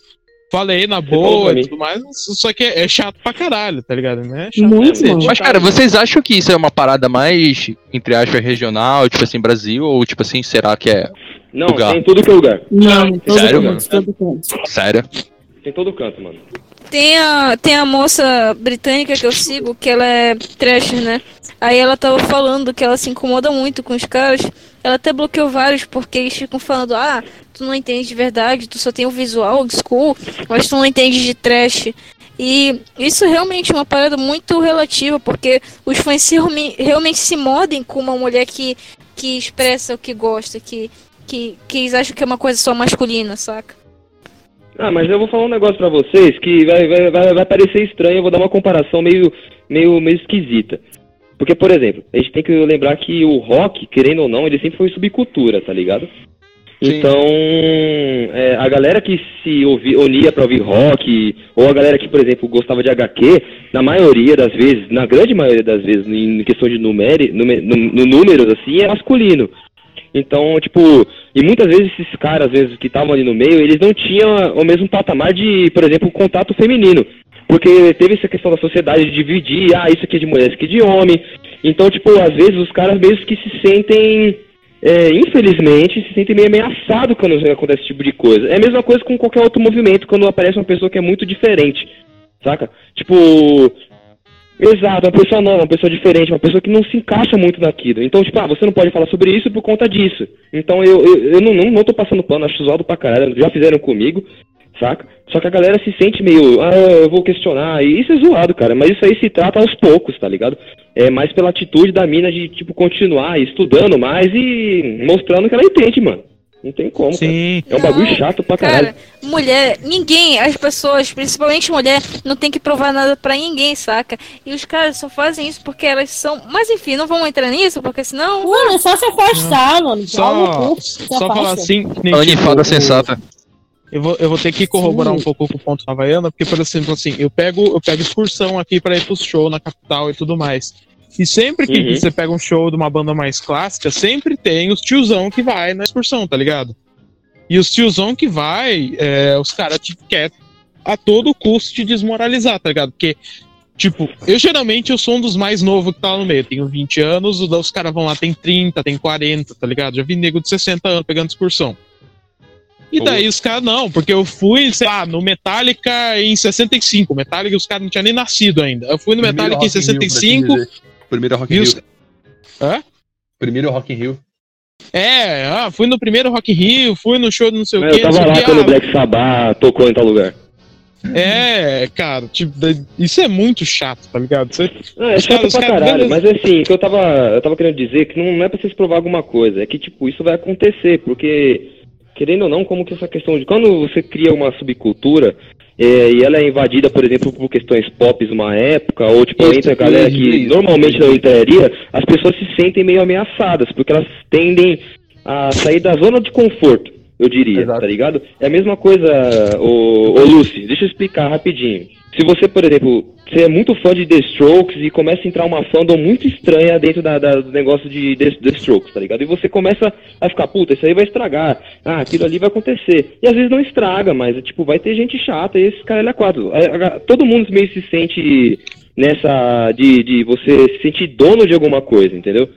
Falei na boa e tudo mais, só que é, é chato pra caralho, tá ligado? Né? É chato Muito, mano. Mas, cara, vocês acham que isso é uma parada mais, entre aspas, regional, tipo assim, Brasil? Ou, tipo assim, será que é Não, Lugar. tem tudo que é lugar. Não, em todo Sério, canto, mano? todo canto. sério? Tem todo canto, mano. Tem a, tem a moça britânica que eu sigo, que ela é trash, né? Aí ela tava falando que ela se incomoda muito com os caras. Ela até bloqueou vários, porque eles ficam falando, ah, tu não entende de verdade, tu só tem o visual old school, mas tu não entende de trash. E isso realmente é uma parada muito relativa, porque os fãs se realme- realmente se modem com uma mulher que, que expressa o que gosta, que, que, que eles acham que é uma coisa só masculina, saca? Ah, mas eu vou falar um negócio pra vocês que vai, vai, vai, vai parecer estranho, eu vou dar uma comparação meio, meio, meio esquisita. Porque, por exemplo, a gente tem que lembrar que o rock, querendo ou não, ele sempre foi subcultura, tá ligado? Sim. Então, é, a galera que se ouvi, unia pra ouvir rock, ou a galera que, por exemplo, gostava de HQ, na maioria das vezes, na grande maioria das vezes, em questão de numeri, no números, assim, é masculino. Então, tipo, e muitas vezes esses caras, às vezes, que estavam ali no meio, eles não tinham o mesmo patamar de, por exemplo, contato feminino. Porque teve essa questão da sociedade de dividir, ah, isso aqui é de mulher, isso aqui é de homem. Então, tipo, às vezes os caras mesmo que se sentem, é, infelizmente, se sentem meio ameaçados quando acontece esse tipo de coisa. É a mesma coisa com qualquer outro movimento, quando aparece uma pessoa que é muito diferente, saca? Tipo, Exato, uma pessoa nova, uma pessoa diferente, uma pessoa que não se encaixa muito naquilo. Então, tipo, ah, você não pode falar sobre isso por conta disso. Então eu, eu, eu não, não, não tô passando pano, acho zoado pra caralho, já fizeram comigo, saca? Só que a galera se sente meio, ah, eu vou questionar, e isso é zoado, cara, mas isso aí se trata aos poucos, tá ligado? É mais pela atitude da mina de, tipo, continuar estudando mais e mostrando que ela entende, mano. Não tem como, cara. Sim. É um bagulho Não, chato pra caralho. Cara, mulher, ninguém, as pessoas, principalmente mulher, não tem que provar nada pra ninguém, saca? E os caras só fazem isso porque elas são. Mas enfim, não vamos entrar nisso, porque senão. Mano, é só se afastar, mano. Só, só falar assim. que nem, Anifada tipo, sensata. Eu vou, eu vou ter que corroborar Sim. um pouco com o ponto da Havaiana, porque, por exemplo, assim, eu pego, eu pego excursão aqui pra ir pro show na capital e tudo mais. E sempre que Uhum. você pega um show de uma banda mais clássica, sempre tem os tiozão que vai na excursão, tá ligado? E os tiozão que vai, é, os caras te querem a todo custo te desmoralizar, tá ligado? Porque, tipo, eu geralmente eu sou um dos mais novos que tá lá no meio. Tenho 20 anos, os os caras vão lá, tem 30, tem 40, tá ligado? Já vi nego de 60 anos pegando excursão. E daí os caras, não, porque eu fui, sei lá, no Metallica em 65. Metallica, os caras não tinham nem nascido ainda. Eu fui no Metallica em Rock in Rio, pra te 65. Primeiro Rock in. Rio. Hã? Primeiro Rock in Rio. É, ah, fui no primeiro Rock in Rio, fui no show de não sei o Eu que. tava lá quando o Black Sabbath tocou em tal lugar. É, cara, tipo, isso é muito chato, tá ligado? Você- Não, é Os chato caras- pra caralho, mas assim, o que eu tava, eu tava querendo dizer é que não, não é pra vocês provar alguma coisa, é que, tipo, isso vai acontecer, porque, querendo ou não, como que essa questão de, quando você cria uma subcultura, é, e ela é invadida, por exemplo, por questões pop uma época, ou, tipo, Isso, entra a galera isso, que isso. normalmente não entraria, as pessoas se sentem meio ameaçadas, porque elas tendem a sair da zona de conforto. Eu diria, Exato. tá ligado? É a mesma coisa, ô, ô Lucy, deixa eu explicar rapidinho. Se você, por exemplo, você é muito fã de The Strokes e começa a entrar uma fandom muito estranha dentro da, da- do negócio de The, The Strokes, tá ligado? E você começa a ficar, puta, isso aí vai estragar, ah, aquilo ali vai acontecer. E às vezes não estraga, mas, tipo, vai ter gente chata e esse cara ele é quatro. A- a- Todo mundo meio se sente nessa, de, de você se sentir dono de alguma coisa, entendeu?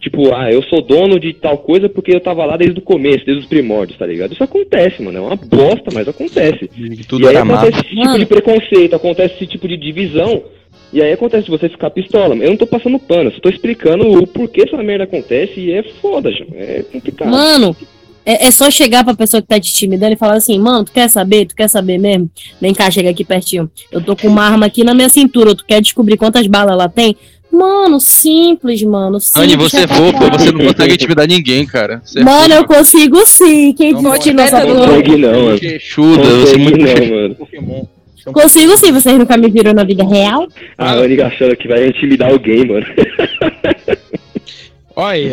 Tipo, ah, eu sou dono de tal coisa porque eu tava lá desde o começo, desde os primórdios, tá ligado? Isso acontece, mano. É uma bosta, mas acontece. Tudo e aí acontece esse tipo Mano. de preconceito, acontece esse tipo de divisão. E aí acontece de você ficar pistola. Eu não tô passando pano, eu só tô explicando o porquê essa merda acontece e é foda, já. É complicado. Mano, é, é só chegar pra pessoa que tá te intimidando e falar assim, mano, tu quer saber? Tu quer saber mesmo? Vem cá, chega aqui pertinho. Eu tô com uma arma aqui na minha cintura, tu quer descobrir quantas balas ela tem? Mano, simples, mano. Simples, Anne, você é tá fofa, claro. você não consegue intimidar ninguém, cara. Você é Mano, eu fofa, consigo sim. Quem Não disse que pode, não tá sabe? não consegue não, mano. queixuda, você é muito não, mano. Pokémon. Consigo sim, vocês nunca me viram na vida real? A Anne achando que vai intimidar alguém, mano. Olha.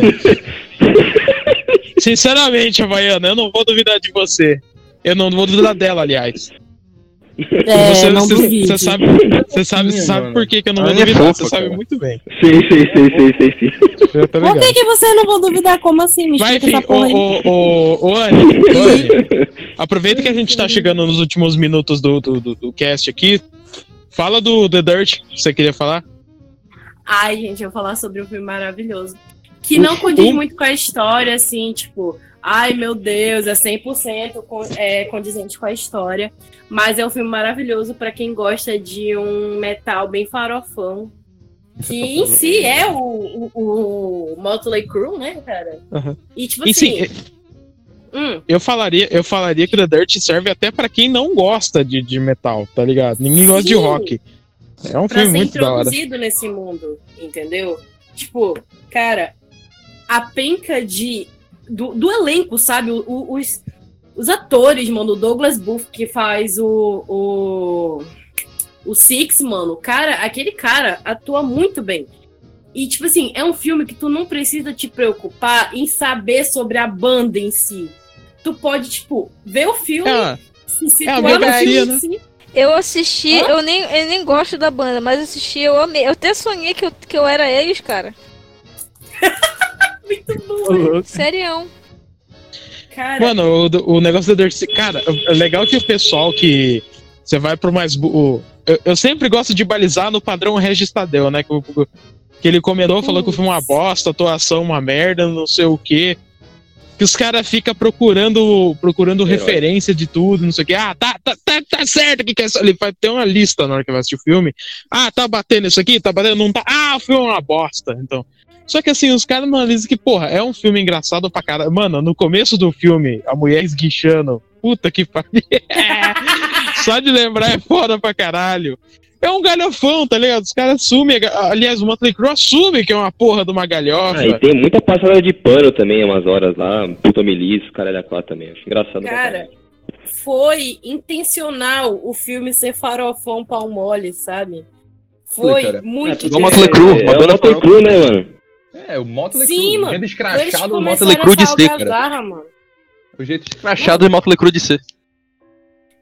Sinceramente, Havaiana, eu não vou duvidar de você. Eu não vou duvidar dela, aliás. É, você, não você- você sabe, você sabe, você sabe mano. por que, que eu não vou é duvidar. fofa, você sabe cara. muito bem. Sim, sim, sim, sim, sim, sim. Eu tô Por que, que vocês não vão duvidar? Como assim? Me Vai, ô, ô, ô, ô, Anne, ô, Anne, aproveita que a gente tá chegando nos últimos minutos do, do, do, do cast aqui. Fala do The Dirt, que você queria falar? Ai, gente, eu vou falar sobre um filme maravilhoso. Que não condiz muito com a história, assim, tipo, ai meu Deus, é 100% con é, condizente com a história. Mas é um filme maravilhoso pra quem gosta de um metal bem farofão. Que em si é o, o, o Motley Crue, né, cara? Aham. E tipo E assim. sim, hum, eu falaria, eu falaria que The Dirt serve até pra quem não gosta de, de metal, tá ligado? Ninguém gosta de Sim. rock. É um pra filme muito da hora. introduzido nesse mundo, entendeu? Tipo, cara, a penca de do, do elenco, sabe? O- o- os, os atores, mano, o Douglas Booth que faz o, o o Six, mano, cara, aquele cara atua muito bem. E tipo assim, é um filme que tu não precisa te preocupar em saber sobre a banda em si. Tu pode, tipo, ver o filme, É, se é a situar no biografia, filme né? em si. Eu assisti, Hã? eu nem, eu nem gosto da banda, mas assisti, eu amei. Eu até sonhei que eu, que eu era eles, cara. Muito bom, Serião. cara. Mano, o, o negócio da Dirt, cara, é legal que o pessoal que você vai pro mais. o- eu, eu sempre gosto de balizar no padrão Regis Tadeu, né? Que, que ele comentou, falou que o filme é uma bosta, atuação uma merda, não sei o quê. Que os caras ficam procurando, procurando Herói. referência de tudo, não sei o quê. Ah, tá, tá, tá, tá certo que quer Ele vai ter uma lista na hora que vai assistir o filme. Ah, tá batendo isso aqui, tá batendo, não tá. Ah, o filme é uma bosta. Então. Só que assim, os caras analisam que, porra, é um filme engraçado pra caralho. Mano, no começo do filme, a mulher esguichando. Puta que pariu. Só de lembrar é foda pra caralho. É um galhofão, tá ligado? Os caras assumem. Aliás, o Motley Crue assume que é uma porra de uma galhofa. Ah, e tem muita passada de pano também, umas horas lá, puta milice, caralho a quatro também. Acho engraçado. Cara, foi intencional o filme ser farofão pau mole, sabe? Foi cara. muito igual Motley Crue, É, é o Motley. Crue, né, mano? É, o Motley Sim, Crue. mano. O jeito Eles escrachado do começaram Motley Crue a de ser, cara. mano. O jeito Crachado e Motley Crue de ser.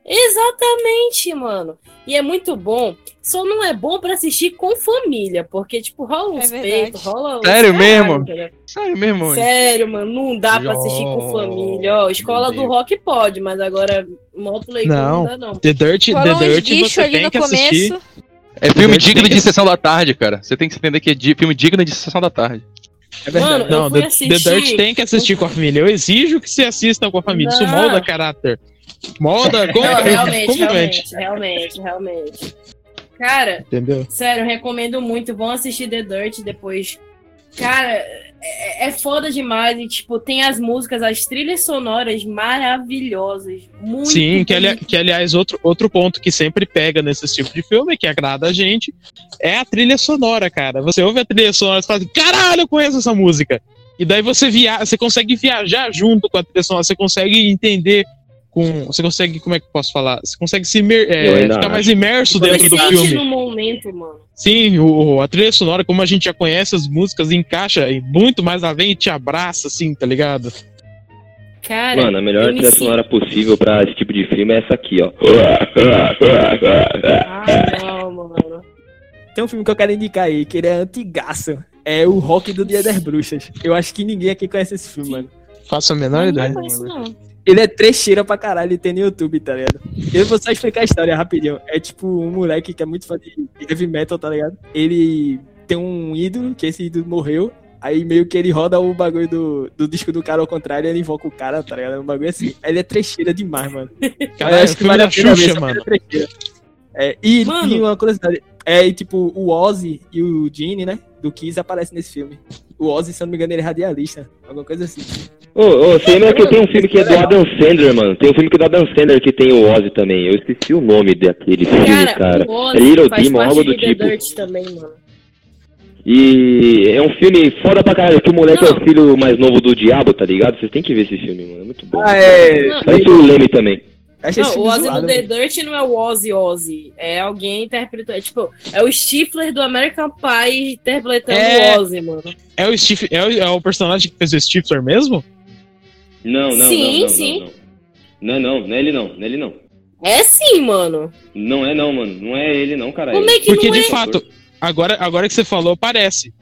Exatamente, mano. E é muito bom. Só não é bom pra assistir com família, porque, tipo, rola uns É peitos, rola uns Sério mesmo? Sério mesmo, mãe? Sério, mano, não dá pra assistir com família. Ó, escola meu do rock pode, mas agora Motley Crue Não. não dá, não. The Dirt, Rola The Dirt você ali tem que assistir. começo. É filme digno de sessão da tarde, cara. Você tem que entender que é filme digno de sessão da tarde. É verdade. Mano, eu não, fui The, assistir- The Dirt tem que assistir com a família. Eu exijo que você assista com a família. Isso Não. molda caráter. Molda como, Não, realmente, como realmente, realmente, realmente. Cara, Entendeu? sério, recomendo muito. Vão assistir The Dirt depois. Cara, é, é foda demais. E, tipo, tem as músicas, as trilhas sonoras maravilhosas. Muito Sim, que, ali- bonitas. que aliás, outro, outro ponto que sempre pega nesse tipo de filme, que agrada a gente, é a trilha sonora, cara. Você ouve a trilha sonora e fala assim, caralho, eu conheço essa música. E daí você via você consegue viajar junto com a trilha sonora, você consegue entender com. Você consegue, como é que eu posso falar? Você consegue se imer- é, Eu ficar mais imerso dentro do filme. no momento, mano. Sim, o, a trilha sonora, como a gente já conhece as músicas, encaixa e muito mais além e te abraça, assim, tá ligado? Cara, Mano, a melhor eu me trilha sonora possível pra esse tipo de filme é essa aqui, ó. Ah, não, mano. Tem um filme que eu quero indicar aí, que ele é antigaço. É o Rock do Dia das Bruxas. Eu acho que ninguém aqui conhece esse filme, mano. Faço a menor Não, ideia. não conheço, não. Ele é trecheira pra caralho e tem no YouTube, tá ligado? Eu vou só explicar a história rapidinho. É tipo um moleque que é muito fã de heavy metal, tá ligado? Ele tem um ídolo, que esse ídolo morreu. Aí meio que ele roda o bagulho do, do disco do cara ao contrário, ele invoca o cara, tá ligado? É um bagulho assim. Ele é trecheira demais, mano. Caralho, Eu é filme da Xuxa, mano. É, e, Mano. e uma curiosidade. É, e, tipo, o Ozzy e o Gene, né? Do Kiss aparecem nesse filme. O Ozzy, se eu não me engano, ele é radialista. Alguma coisa assim. Ô, ô, você lembra que tem um filme que é do Adam Sandler, mano? Tem um filme que é do Adam Sandler que tem o Ozzy também. Eu esqueci o nome daquele filme, cara. Cara, o Ozzy É Little Demon, algo do tipo. Também, mano. E é um filme foda pra caralho, que o moleque é Não. o filho mais novo do diabo, tá ligado? Vocês têm que ver esse filme, mano. É muito bom. Ah, é. Parece o Leme também. Não, o Ozzy zoado, no The. Dirt não é o Ozzy Ozzy. É alguém interpretando. É, tipo, é o Stifler do American Pie interpretando É. o Ozzy, mano. É o, Steve, é, o, é o personagem que fez o Stifler mesmo? Não, não, Sim, não, não, sim. não, não. Não, não, não é ele não, não é ele não. É sim, mano. Não é não, mano. Não é ele não, caralho. Como é que Porque não de é? fato, agora, agora que você falou, parece.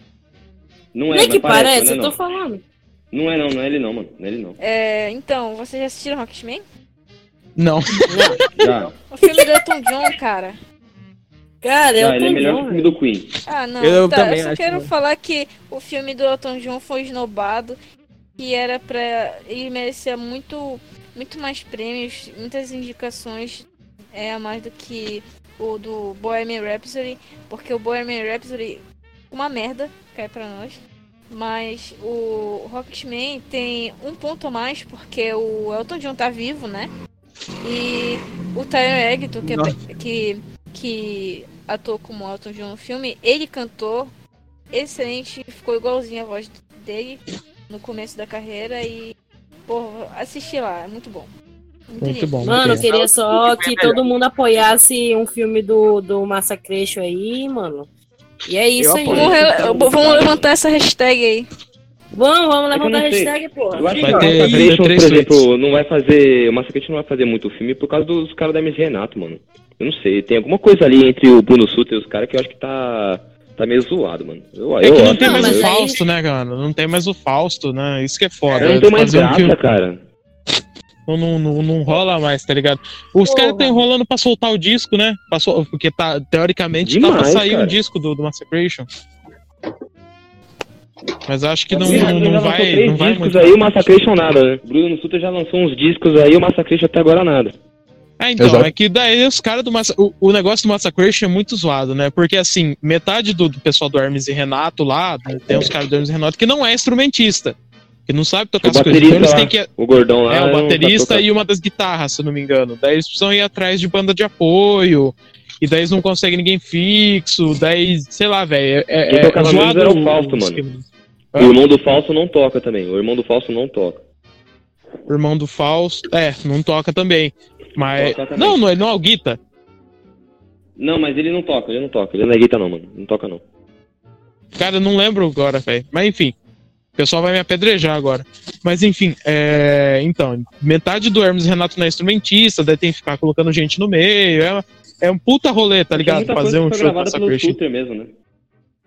Não Não é, é que parece, parece, não é eu tô falando. Não é não, não é ele não, mano. Não é ele não. É, então, vocês já assistiram Rocketman? Não. Já, O filme do Elton John, cara. Cara, eu já ele é melhor que o filme do Queen. Ah, não. Eu tá, também eu só acho quero que- falar que o filme do Elton John foi esnobado. Que era pra. Ele merecia muito, muito mais prêmios, muitas indicações é, a mais do que o do Bohemian Rhapsody. Porque o Bohemian Rhapsody, uma merda, cai pra nós. Mas o Rocketman tem um ponto a mais, porque o Elton John tá vivo, né? E o Tyler Egerton, que, é que, que atuou como Elton John no filme, ele cantou excelente, ficou igualzinho a voz dele no começo da carreira e, porra, assisti lá, é muito bom. Muito lindo. bom. Mano, eu muito bom. queria só que todo mundo apoiasse um filme do, do Massacration aí, mano. E é isso Eu aí. vamos levantar essa hashtag aí. Vamos, vamos levantar a hashtag, porra. Eu acho que Vai o ter- vai ter por exemplo, não vai fazer. O Massacration não vai fazer muito filme por causa dos caras da MS Renato, mano. Eu não sei. Tem alguma coisa ali entre o Bruno Sutter e os caras que eu acho que tá. Tá meio zoado, mano. Eu, É eu que não acho, tem mais o aí- Fausto, né, cara? Não tem mais o Fausto, né? Isso que é foda. Eu não tem mais Fazer um graça, filme- cara. não, não, não, não rola mais, tá ligado? Os caras estão enrolando pra soltar o disco, né? Pra sol- Porque tá, teoricamente tá pra Demais, sair cara. um disco do, do Massacration. Mas acho que não, Sim, não, não vai. três Não vai discos aí, o Massacration nada, né? Bruno Sutter já lançou uns discos aí, o Massacration até agora nada. É, então, Exato. é que daí os caras do Massa... o, o negócio do Massacration é muito zoado, né? Porque assim, metade do, do pessoal do Hermes e Renato lá, né, tem uns caras do Hermes e Renato que não é instrumentista. Que não sabe tocar O as coisas. Então eles têm que. o gordão lá. É, o tá baterista e uma das guitarras, se eu não me engano. Daí eles precisam ir atrás de banda de apoio. E daí eles não conseguem ninguém fixo. Daí, sei lá, velho. É, é, é zoado era o Fausto, mano. O irmão do Falso não toca também. O irmão do Falso não toca. O irmão do Fausto. É, não toca também. Mas. Toca também. Não, não, ele não é o Guita. Não, mas ele não toca, ele não toca. Ele não é guitarra não, mano. Não toca não. Cara, eu não lembro agora, velho. Mas enfim. O pessoal vai me apedrejar agora. Mas enfim, é... então, metade do Hermes Renato não é instrumentista, daí tem que ficar colocando gente no meio. É, é um puta rolê, tá ligado? Fazer um show com essa Christian. Mesmo, né?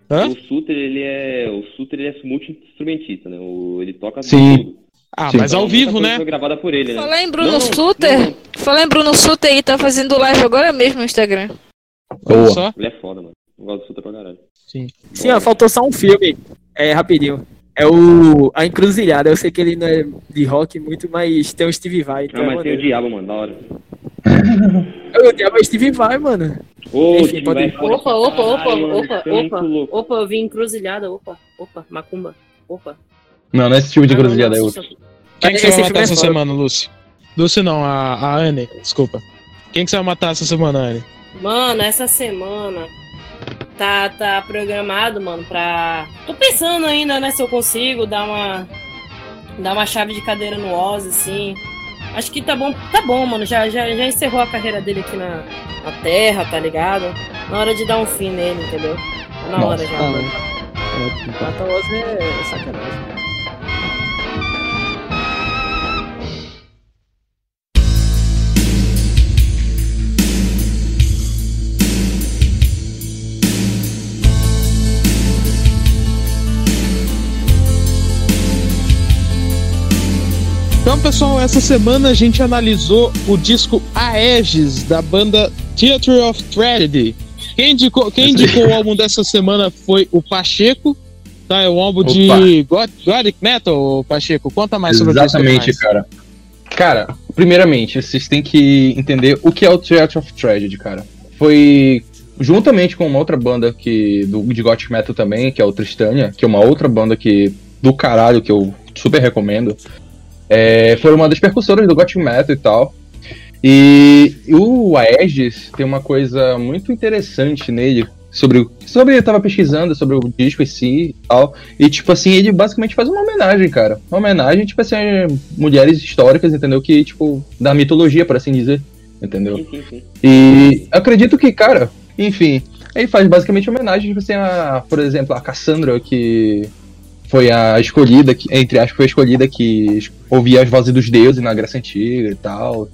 Hã? O Suter, ele é. O Suter ele é multi-instrumentista, né? O... Ele toca Sim. tudo. Ah, Sim. mas ao vivo, né? Foi gravada por ele, né? Falar em Bruno Não, não, Suter. não, não. Falar em Bruno Suter aí, tá fazendo live agora mesmo no Instagram. Boa. só. Ele é foda, mano. Eu gosto do Suter pra caralho. Sim. Sim, ó, faltou só um filme. É, rapidinho. É o A Encruzilhada. Eu sei que ele não é de rock muito, mas tem o Steve Vai. Então Ah, é mas tem o diabo, mano, da hora. Eu diabo é Steve Vai, mano. Enfim, pode- é Opa, opa, opa, opa, é opa, opa, eu vi encruzilhada, opa, opa, macumba, opa. Não, não é esse tipo de Ah, encruzilhada, é outro. Quem que você Esse vai matar é essa semana, Lúcio? Lúcio não, a, a Anne, desculpa. Quem que você vai matar essa semana, Anne? Mano, essa semana tá, tá programado, mano, pra. Tô pensando ainda, né, se eu consigo dar uma. dar uma chave de cadeira no Oz, assim. Acho que tá bom, tá bom, mano. Já, já, já encerrou a carreira dele aqui na, na Terra, tá ligado? Na hora de dar um fim nele, entendeu? Tá na hora já, mano. Matar o Ozzy é sacanagem. Então, pessoal, essa semana a gente analisou o disco Aegis da banda Theatre of Tragedy. Quem indicou, quem indicou o álbum dessa semana foi o Pacheco. Tá, é um álbum de God- Gothic Metal, Pacheco. Conta mais sobre o disco. Exatamente, cara. Cara, primeiramente, vocês têm que entender o que é o Theatre of Tragedy, cara. Foi juntamente com uma outra banda que do, de Gothic Metal também, que é o Tristania, que é uma outra banda que do caralho que eu super recomendo. É, foi uma das percussoras do Gothic Metal e tal. E o Aegis tem uma coisa muito interessante nele sobre o sobre eu tava pesquisando sobre o disco em si e tal. E tipo assim, ele basicamente faz uma homenagem, cara. Uma homenagem tipo assim a mulheres históricas, entendeu? Que tipo da mitologia, por assim dizer, entendeu? Sim, sim, sim. E acredito que, cara, enfim, ele faz basicamente homenagem, tipo assim, a, por exemplo, a Cassandra, que foi a escolhida, que, entre aspas, foi a escolhida que ouvia as vozes dos deuses na Grécia Antiga e tal.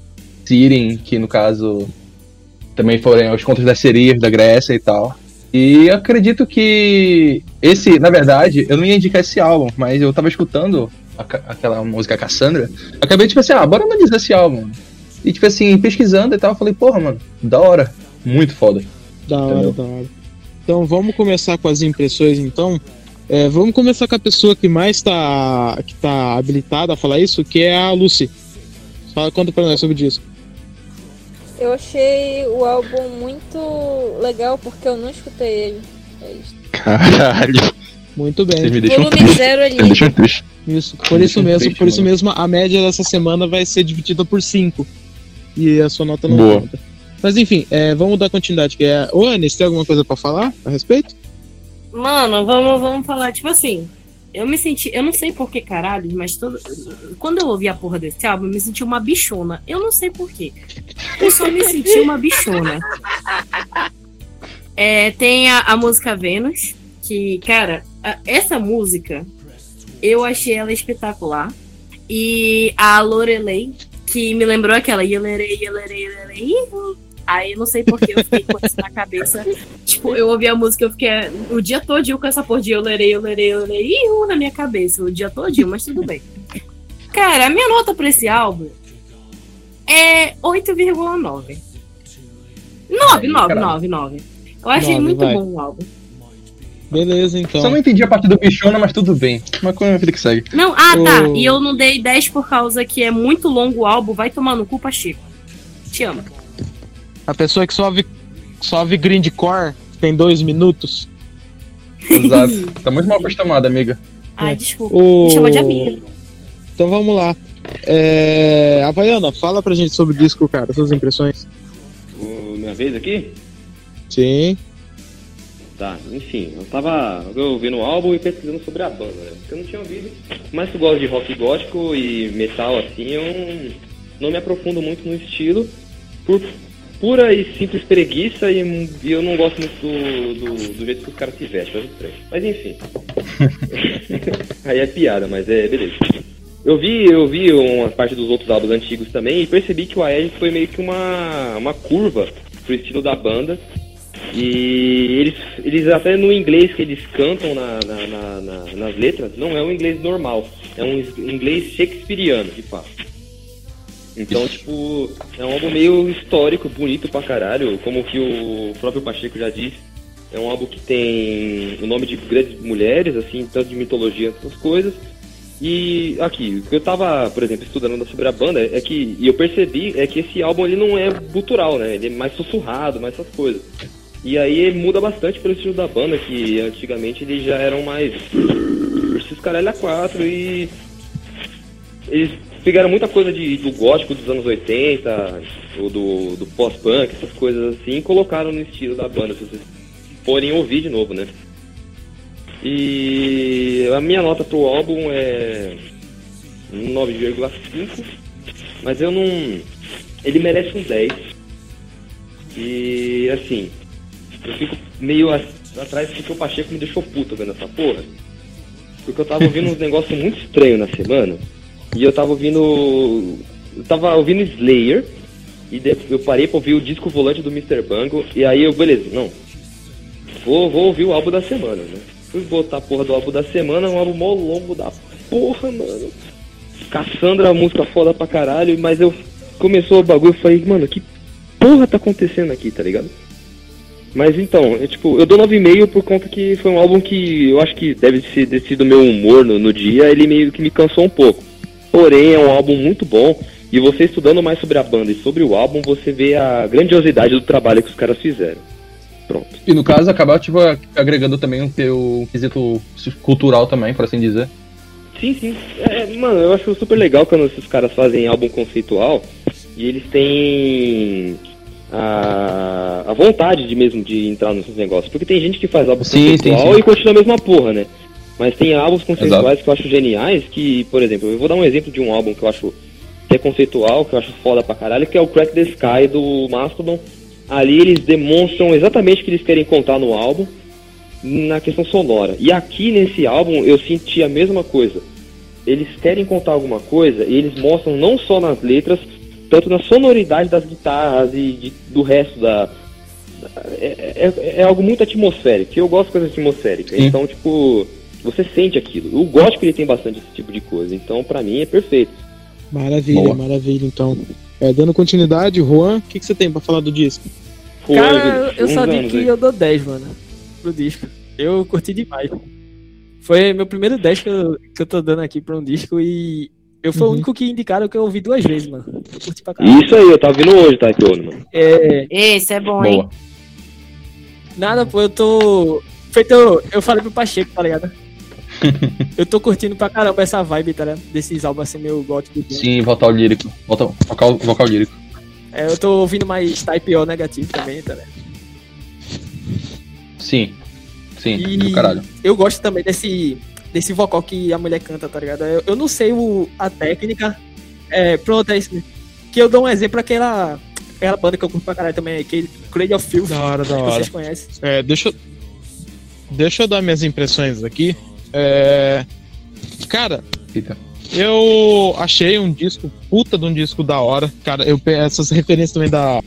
Siren, que no caso também foram os contos das sereias da Grécia e tal. E acredito que esse, na verdade, eu não ia indicar esse álbum, mas eu tava escutando a aquela música Cassandra, acabei tipo assim, ah, bora analisar esse álbum. E tipo assim, pesquisando e tal, eu falei, porra, mano, da hora. Muito foda. Da hora, Entendeu? da hora. Então vamos começar com as impressões então. É, vamos começar com a pessoa que mais tá, que tá habilitada a falar isso, que é a Lucy. Fala, conta pra nós sobre o disco. Eu achei o álbum muito legal porque eu não escutei ele. É isso. Caralho. Muito bem. Vocês me deixam Volume triste. zero ali. triste. Isso, por Me isso deixa mesmo, triste, por isso mano. mesmo a média dessa semana vai ser dividida por 5. E a sua nota não Boa. conta. Mas enfim, é, vamos dar continuidade. Que é... Ô, Anis, tem alguma coisa pra falar a respeito? Mano, vamos, vamos falar, tipo assim. Eu me senti, eu não sei por que caralho, mas todo, quando eu ouvi a porra desse álbum, eu me senti uma bichona. Eu não sei por quê. Eu só me senti uma bichona. É, tem a, a música Vênus, que, cara, a- essa música eu achei ela espetacular. E a Lorelei, que me lembrou aquela Yelerei, Yelerei, Yelerei. Aí não sei por que eu fiquei com isso na cabeça. Tipo, eu ouvi a música, eu fiquei o dia todinho com essa porra de eu lerei, eu lerei, eu lerei, ihu, na minha cabeça, o dia todinho, mas tudo bem. Cara, a minha nota pra esse álbum é 8,9. 9, 9, caralho. 9, 9. Eu achei Nove, muito vai. bom o álbum. Beleza, então. Só não entendi a parte do bichona, mas tudo bem. Mas como é a vida que segue? Não, ah, tá. O- E eu não dei 10 por causa que é muito longo o álbum. Vai tomar no cu, Pacheco. Te amo. A pessoa que só ouve, só ouve grindcore tem dois minutos. Exato. Tá muito mal acostumada, amiga. Ai, desculpa. O... Me chama de amiga. Então vamos lá. É... Havaiana, fala pra gente sobre o disco, cara, suas impressões. O- minha vez aqui? Sim. Tá, enfim, eu tava ouvindo o álbum e pesquisando sobre a banda, né? Porque eu não tinha ouvido. Mas que eu gosto de rock gótico e metal assim, eu não, não me aprofundo muito no estilo por pura e simples preguiça e, e eu não gosto muito do, do, do jeito que os caras se vestem, estranho. Mas enfim. Aí é piada, mas é beleza. Eu vi, eu vi uma parte dos outros álbuns antigos também e percebi que o Aegis foi meio que uma, uma curva pro estilo da banda. E eles, eles até no inglês que eles cantam na, na- na- na- nas letras, não é um inglês normal, é um inglês shakespeariano, de fato. Então, tipo, é um álbum meio histórico, bonito pra caralho, como que o próprio Pacheco já disse. É um álbum que tem o nome de grandes mulheres, assim, tanto de mitologia, essas coisas. E aqui, o que eu tava, por exemplo, estudando sobre a banda é que, e eu percebi, é que esse álbum ele não é gutural, né? Ele é mais sussurrado, mais essas coisas. E aí muda bastante pelo estilo da banda, que antigamente eles já eram mais. Esses caralho a quatro e. Eles pegaram muita coisa de, do gótico dos anos 80, ou do, do pós-punk, essas coisas assim, e colocaram no estilo da banda, se vocês forem ouvir de novo, né? E a minha nota pro álbum é 9,5, mas eu não. Ele merece um 10. E assim, eu fico meio atrás porque o Pacheco me deixou puto vendo essa porra. Porque eu tava ouvindo uns negócios muito estranhos na semana. E eu tava ouvindo. Eu tava ouvindo Slayer. E eu parei pra ouvir o disco volante do Mr. Bango. E aí eu, beleza, não. Vou, vou ouvir o álbum da semana, né? Fui botar a porra do álbum da semana, um álbum mó longo da porra, mano. Cassandra, música foda pra caralho, mas eu começou o bagulho e falei, mano, que porra tá acontecendo aqui, tá ligado? Mas então, é, tipo, eu dou 9,5 por conta que foi um álbum que eu acho que deve ter sido meu humor no, no dia, ele meio que me cansou um pouco. Porém, é um álbum muito bom, e você estudando mais sobre a banda e sobre o álbum, você vê a grandiosidade do trabalho que os caras fizeram. Pronto. E no caso, acabou tipo, agregando também o teu quesito cultural também, por assim dizer. Sim, sim. É, mano, eu acho super legal quando esses caras fazem álbum conceitual e eles têm a, a vontade de mesmo de entrar nesses negócios. Porque tem gente que faz álbum Sim, conceitual sim, sim. e continua a mesma porra, né? Mas tem álbuns conceituais Exato. que eu acho geniais, que, por exemplo, eu vou dar um exemplo de um álbum que eu acho que é conceitual, que eu acho foda pra caralho, que é o Crack the Sky do Mastodon. Ali eles demonstram exatamente o que eles querem contar no álbum na questão sonora. E aqui nesse álbum eu senti a mesma coisa. Eles querem contar alguma coisa e eles mostram não só nas letras, tanto na sonoridade das guitarras e de- do resto da. É, é- é algo muito atmosférico, eu gosto de coisa atmosférica. Sim. Então, tipo, você sente aquilo. O gótico ele tem bastante esse tipo de coisa, então pra mim é perfeito. Maravilha, Boa. maravilha, então. É, dando continuidade, Juan, o que, que você tem pra falar do disco? Foi, Cara, eu, anos que aí. eu dou 10, mano, pro disco. Eu curti demais. Foi meu primeiro 10 que eu, que eu tô dando aqui pra um disco e eu fui o Uhum. único que indicaram que eu ouvi duas vezes, mano. Eu curti pra caralho. Isso aí, eu tava vindo hoje, tá, Kiono, mano. É, Esse é bom, hein? Boa. nada, pô, eu tô. Feito, eu, eu falei pro Pacheco, tá ligado? eu tô curtindo pra caramba essa vibe, tá ligado? Desses álbuns assim, meio gótico. Sim, vocal lírico. Vocal, vocal, vocal lírico. É, eu tô ouvindo mais type O negativo também, tá ligado? Sim. Sim, E- do caralho. Eu gosto também desse, desse vocal que a mulher canta, tá ligado? Eu, eu não sei o, a técnica. É, pronto, é isso mesmo. Que eu dou um exemplo aquela, aquela banda que eu curto pra caralho também, aquele Cradle of Filth. Da hora, da que hora. vocês conhecem. É, deixa, eu- deixa eu dar minhas impressões aqui. É, cara, Eita. eu achei um disco, puta de um disco da hora. Cara, eu essas referências também da.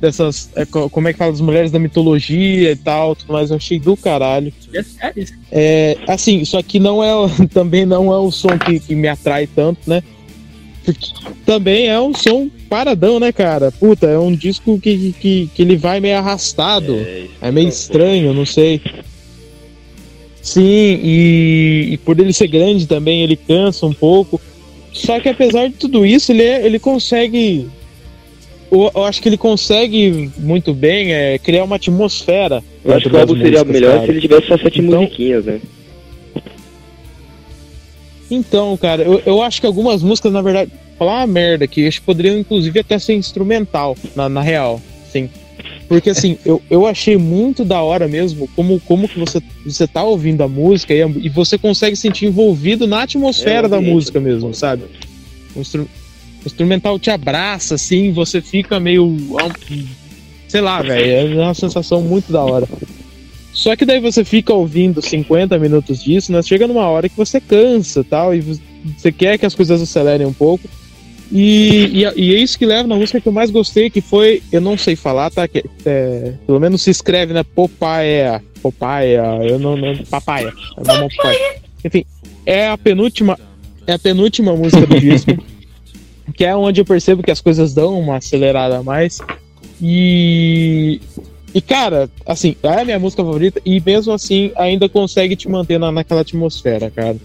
Dessas. é, co- como é que fala? Das mulheres da mitologia e tal, tudo mais, eu achei do caralho. É isso. É, assim, isso aqui não é, também não é o som que, que me atrai tanto, né? Porque também é um som paradão, né, cara? Puta, é um disco que, que, que ele vai meio arrastado. É meio estranho, não sei. Sim, e, e por ele ser grande também, ele cansa um pouco. Só que apesar de tudo isso, ele, é- ele consegue. Eu, eu acho que ele consegue muito bem é, criar uma atmosfera. Eu acho que o álbum seria melhor cara. se ele tivesse só sete Então- musiquinhas, né? Então, cara, eu, eu acho que algumas músicas, na verdade, falar uma merda aqui, acho que poderiam inclusive até ser instrumental, na, na real, sim. Porque assim, eu, eu achei muito da hora mesmo como, como que você, você tá ouvindo a música e, a- e você consegue se sentir envolvido na atmosfera É, da ambiente, música né? mesmo, sabe? O, instru- o instrumental te abraça, assim, você fica meio. Sei lá, velho, é uma sensação muito da hora. Só que daí você fica ouvindo 50 minutos disso, né? Chega numa hora que você cansa tal, e você quer que as coisas acelerem um pouco. E, e, e é isso que leva na música que eu mais gostei, que foi, eu não sei falar, tá? Que, é, pelo menos se escreve, né? Popaia. Popaia, eu não. não papaia. Normal papaia. Enfim, é a penúltima. É a penúltima música do disco. que é onde eu percebo que as coisas dão uma acelerada a mais. E. E, cara, assim, é a minha música favorita e mesmo assim ainda consegue te manter na, naquela atmosfera, cara.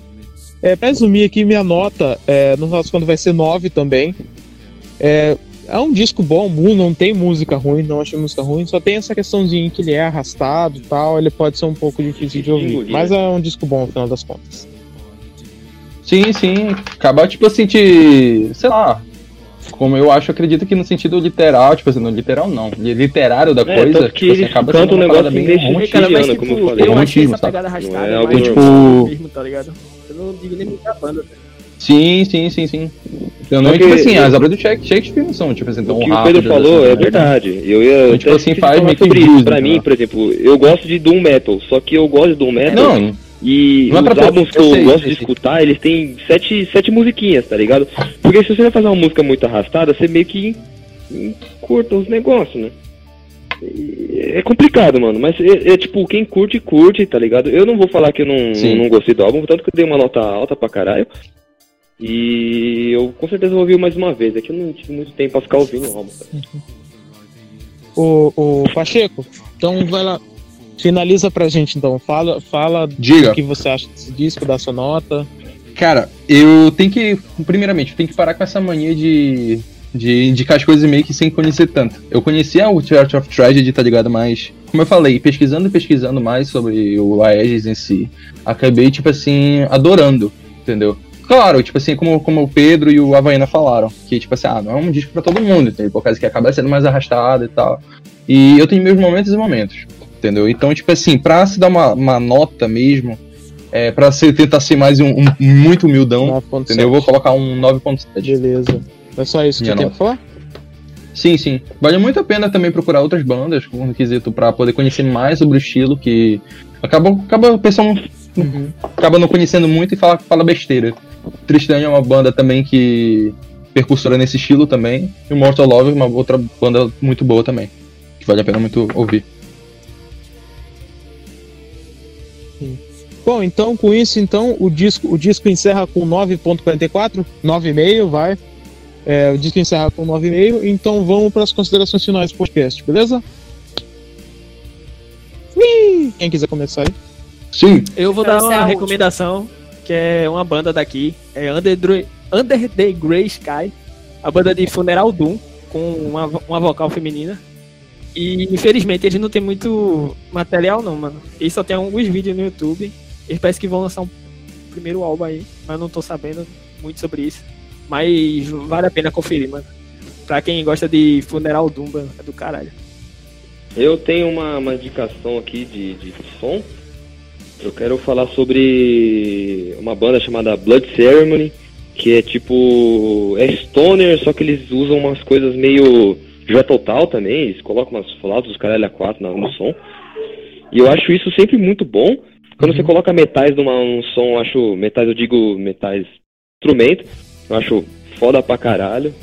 É, pra resumir aqui, minha nota, é, no nosso quando vai ser 9 também. É, é um disco bom, mu- não tem música ruim, não achei música ruim, só tem essa questãozinha que ele é arrastado e tal, ele pode ser um pouco difícil de ouvir. Mas é um disco bom no final das contas. Sim, sim. Acabar, tipo assim, de. Sei lá. Como eu acho, acredito que no sentido literal, tipo assim, no literal não. Literário da É, coisa, que tipo assim, acaba sendo um negócio bem Tiana, tipo, como eu falei. eu achei Romantismo, essa sabe? pegada arrastada, Não é algo mas tipo- mesmo, tá ligado? Eu não digo nem muito da banda. Sim, sim, sim, sim. Eu não, tipo assim, eu- as obras do Shake- Shakespeare não são, tipo assim, tão O que o rápidas. Pedro falou assim, é né? verdade. Eu ia Então, tipo assim, faz falar meio que sobre isso. Pra né? mim, por exemplo, eu gosto de Doom Metal, só que eu gosto de Doom Metal Não, e não é os pra todo- álbuns que eu eu, sei, gosto sei, de sei. escutar, eles têm sete, sete musiquinhas, tá ligado? Porque se você vai fazer uma música muito arrastada, você meio que curta os negócios, né? É complicado, mano, mas é, é tipo, quem curte, curte, tá ligado? Eu não vou falar que eu não, Sim. não gostei do álbum, tanto que eu dei uma nota alta pra caralho. E eu com certeza vou ouvir mais uma vez. É que eu não tive muito tempo pra ficar ouvindo o álbum. cara. O, o Pacheco, então vai lá. Finaliza pra gente então. Fala, fala Diga. o que você acha desse disco, da sua nota. Cara, eu tenho que. Primeiramente, eu tenho que parar com essa mania de. De indicar as coisas meio que sem conhecer tanto. Eu conhecia o Church of Tragedy, tá ligado? Mas, como eu falei, pesquisando e pesquisando mais sobre o Aegis em si, acabei, tipo assim, adorando, entendeu? Claro, tipo assim, como, como o Pedro e o Havaiana falaram, que, tipo assim, ah, não é um disco pra todo mundo, entendeu? Por causa que acaba sendo mais arrastado e tal. E eu tenho meus momentos e momentos, entendeu? Então, tipo assim, pra se dar uma, uma nota mesmo, é, pra se, tentar ser mais um, um muito humildão, 9.7. entendeu? Eu vou colocar um 9.7. Beleza. É só isso que eu tenho pra falar? Sim, sim. Vale muito a pena também procurar outras bandas com requisito pra poder conhecer mais sobre o estilo, que acaba, acaba o pessoal Uhum. acaba não conhecendo muito e fala, fala besteira. Tristan é uma banda também que percussora nesse estilo também. E o Mortal Love é uma outra banda muito boa também. Que vale a pena muito ouvir. Bom, então com isso, então o disco, o disco encerra com 9.44, 9,5, vai. É, o disco encerra com 9,5, então vamos para as considerações finais do podcast, beleza? Quem quiser começar aí? Sim. Eu vou dar a uma última. recomendação, que é uma banda daqui, é Under, Under the Grey Sky, a banda de Funeral Doom, com uma, uma vocal feminina. E infelizmente eles não tem muito material não, mano. Eles só tem alguns vídeos no YouTube. Eles parecem que vão lançar um primeiro álbum aí, mas não tô sabendo muito sobre isso. Mas vale a pena conferir, mano. Pra quem gosta de Funeral mano, é do caralho. Eu tenho uma, uma indicação aqui de, de som. Eu quero falar sobre uma banda chamada Blood Ceremony, que é tipo. É stoner, só que eles usam umas coisas meio. Já total também, eles colocam umas flautas, os caralho a 4 no, no som. E eu acho isso sempre muito bom. Quando você coloca metais numa, num som, eu acho. Metais, eu digo metais instrumento, eu acho foda pra caralho.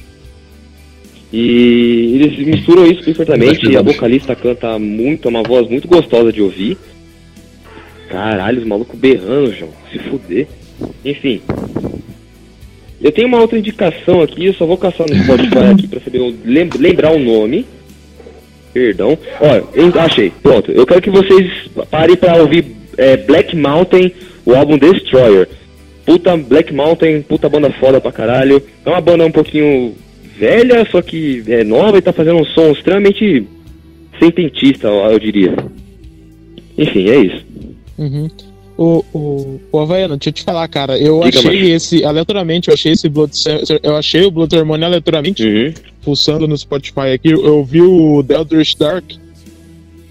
E eles misturam isso perfeitamente. E a vocalista canta muito, é uma voz muito gostosa de ouvir. Caralho, os malucos berrando, João. Se fuder. Enfim. Eu tenho uma outra indicação aqui, eu só vou caçar no Spotify aqui pra saber lembrar o nome. Perdão. Ó, eu achei. Pronto. Eu quero que vocês parem pra ouvir é, Black Mountain, o álbum Destroyer. Puta Black Mountain, puta banda foda pra caralho. É uma banda um pouquinho velha, só que é nova e tá fazendo um som extremamente sententista, eu eu diria. Enfim, é isso. Uhum. O, o, o Havaiano, deixa eu te falar, cara. Eu Diga, achei macho. esse, aleatoriamente, eu achei esse Blood Eu achei o Blood Ceremony aleatoriamente, Uhum. pulsando no Spotify aqui. Eu vi o The Eldritch Dark.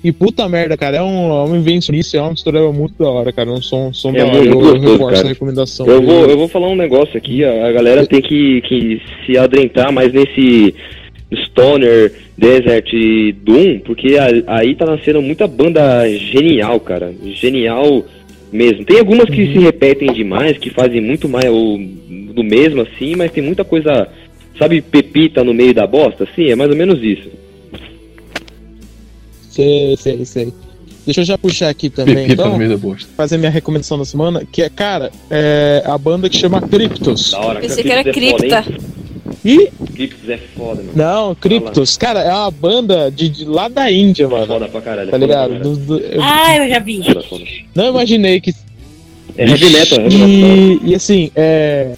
E puta merda, cara, é um, é uma invencionice, é uma mistura muito da hora, cara. É um som, som É da hora. muito Eu, eu reforço cara. a recomendação. Eu vou, eu vou falar um negócio aqui, a, galera tem que, que se adentrar mais nesse Stoner, Desert e Doom, porque aí tá nascendo muita banda genial, cara. Genial mesmo. Tem algumas que se repetem demais, que fazem muito mais o, do mesmo assim, mas tem muita coisa, sabe, pepita no meio da bosta? Sim, é mais ou menos isso. Sei, sei, sei. Deixa eu já puxar aqui também, Pepita então, no meio da bosta. fazer minha recomendação da semana, que é, cara, é a banda que chama Cryptos. Da hora. Pensei que era é cripta. E, Cryptos é foda, mano. não, Cryptos, cara, é uma banda de, de lá da Índia, mano. Foda pra caralho. Tá ligado? Do- do- eu Ah, eu já vi. Foda, foda. não imaginei que É heavy metal, heavy metal. E, e assim, é.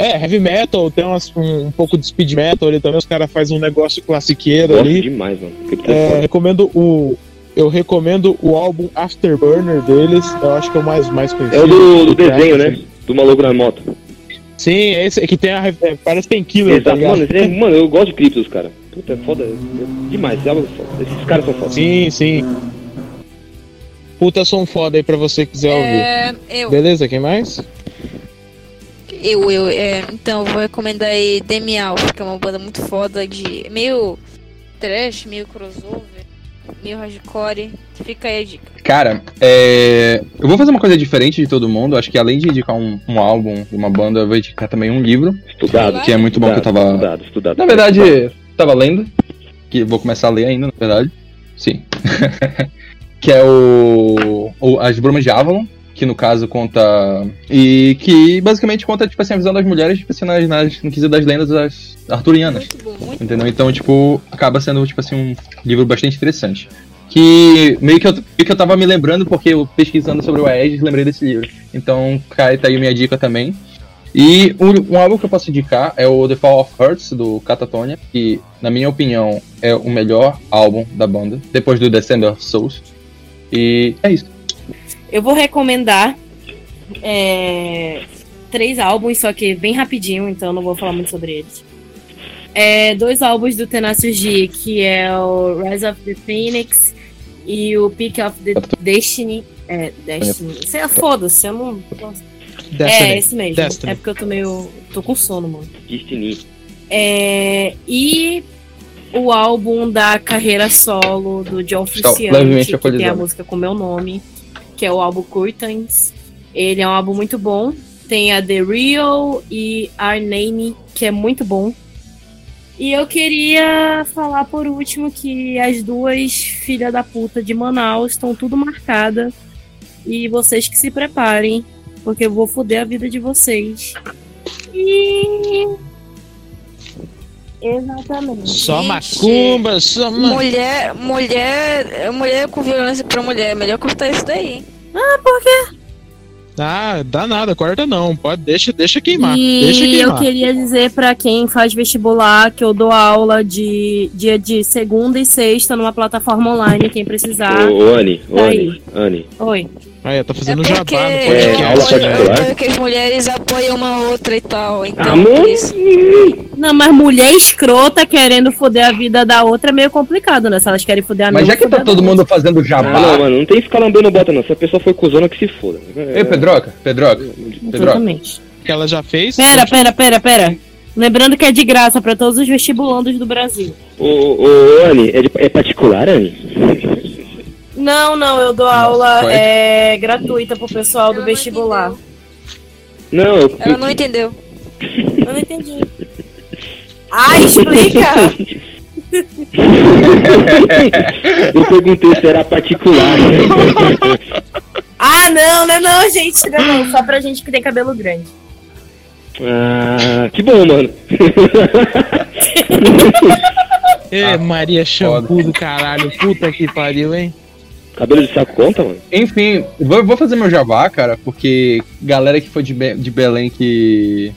É, heavy metal, tem umas- um, um pouco de speed metal ali também, os caras fazem um negócio classiqueiro ali. demais, mano. É É, recomendo o. Eu recomendo o álbum Afterburner deles, eu acho que é o mais, mais conhecido. É o do, do desenho, assim. né? Do maluco na moto. Sim, esse que tem a. é, parece Painkiller, tá Exato. ligado? Mano, é- mano, eu gosto de Cryptos, cara. Puta, é foda. é demais. é foda. Esses caras são foda. Sim, sim. Puta som foda aí pra você que quiser ouvir. É, eu, Beleza, quem mais? Eu, eu, é, então, eu vou recomendar aí Demi Alpha, que é uma banda muito foda de meio trash, meio crossover, meio hardcore. Fica aí a dica. Cara, é, eu vou fazer uma coisa diferente de todo mundo. Acho que além de indicar um, um álbum de uma banda, eu vou indicar também um livro, Estudado. que é muito bom que eu tava. Estudado, estudado. Na verdade, tava lendo, que vou começar a ler ainda, na verdade. Sim. que é o, o As Brumas de Avalon, que no caso conta. E que basicamente conta, tipo assim, a visão das mulheres, tipo assim, nas, nas, no quesito das lendas das arturianas. Muito bom, muito Entendeu? Então, tipo, acaba sendo, tipo assim, um livro bastante interessante. Que meio que eu, meio que eu tava me lembrando, porque eu pesquisando sobre o Aegis, lembrei desse livro. Então, cai tá aí minha dica também. E um, um álbum que eu posso indicar é o The Fall of Hearts, do Catatonia, que, na minha opinião, é o melhor álbum da banda, depois do Descender of Souls. E é isso. Eu vou recomendar é, três álbuns, só que bem rapidinho, então não vou falar muito sobre eles. É, dois álbuns do Tenacious D, que é o Rise of the Phoenix e o Peak of the Destiny. É, Destiny. Você é foda-se, eu não. É, Destiny. esse mesmo. Destiny. É porque eu tô meio. tô com sono, mano. Destiny. É, e o álbum da carreira solo do John Frusciante, que tem a música com meu nome, que é o álbum Curtains. Ele é um álbum muito bom. Tem a The Real e Our Name, que é muito bom. E eu queria falar por último que as duas filhas da puta de Manaus estão tudo marcadas. E vocês que se preparem, porque eu vou foder a vida de vocês. E. Exatamente. Só Gente. macumba, só ma... Mulher, mulher, mulher com violência pra mulher, é melhor cortar isso daí. Ah, dá nada, corta não. Pode, deixa, deixa queimar. E deixa eu queimar. queria dizer pra quem faz vestibular que eu dou aula de dia de segunda e sexta numa plataforma online, quem precisar. Ô, ô, Anne, Tá Anne. Anne. Oi. Aí, tá fazendo é jabá porque, no É, podcast. aula particular. é porque as mulheres apoiam uma outra e tal. Então, Ah, por não? Não, mas mulher escrota querendo foder a vida da outra é meio complicado, né? Se elas querem foder a Mas minha, já que tá todo mundo fazendo Ah, jabá. não, mano, não tem que ficar lambendo bota, não. Se a pessoa foi cuzona, que se foda. Ei, Pedroca, Pedroca. Exatamente. Que ela já fez. Pera, pera, pera, pera. Lembrando que é de graça pra todos os vestibulandos do Brasil. Ô, ô, ô, Anne, é, de- é particular, Anne? Não, não, eu dou aula pode. é, gratuita pro pessoal do Ela não vestibular. Não, eu, Ela não entendeu. Eu não entendi. Ah, explica! eu perguntei se era particular. Ah, não, não, é não, gente. Não, é não. Só pra gente que tem cabelo grande. ah, que bom, mano. Ê, Ah, Maria Shampoo do caralho. Puta que pariu, hein? Cabelo de saco conta, mano? Enfim, vou, vou fazer meu jabá, cara, porque galera que foi de, Be- de Belém que,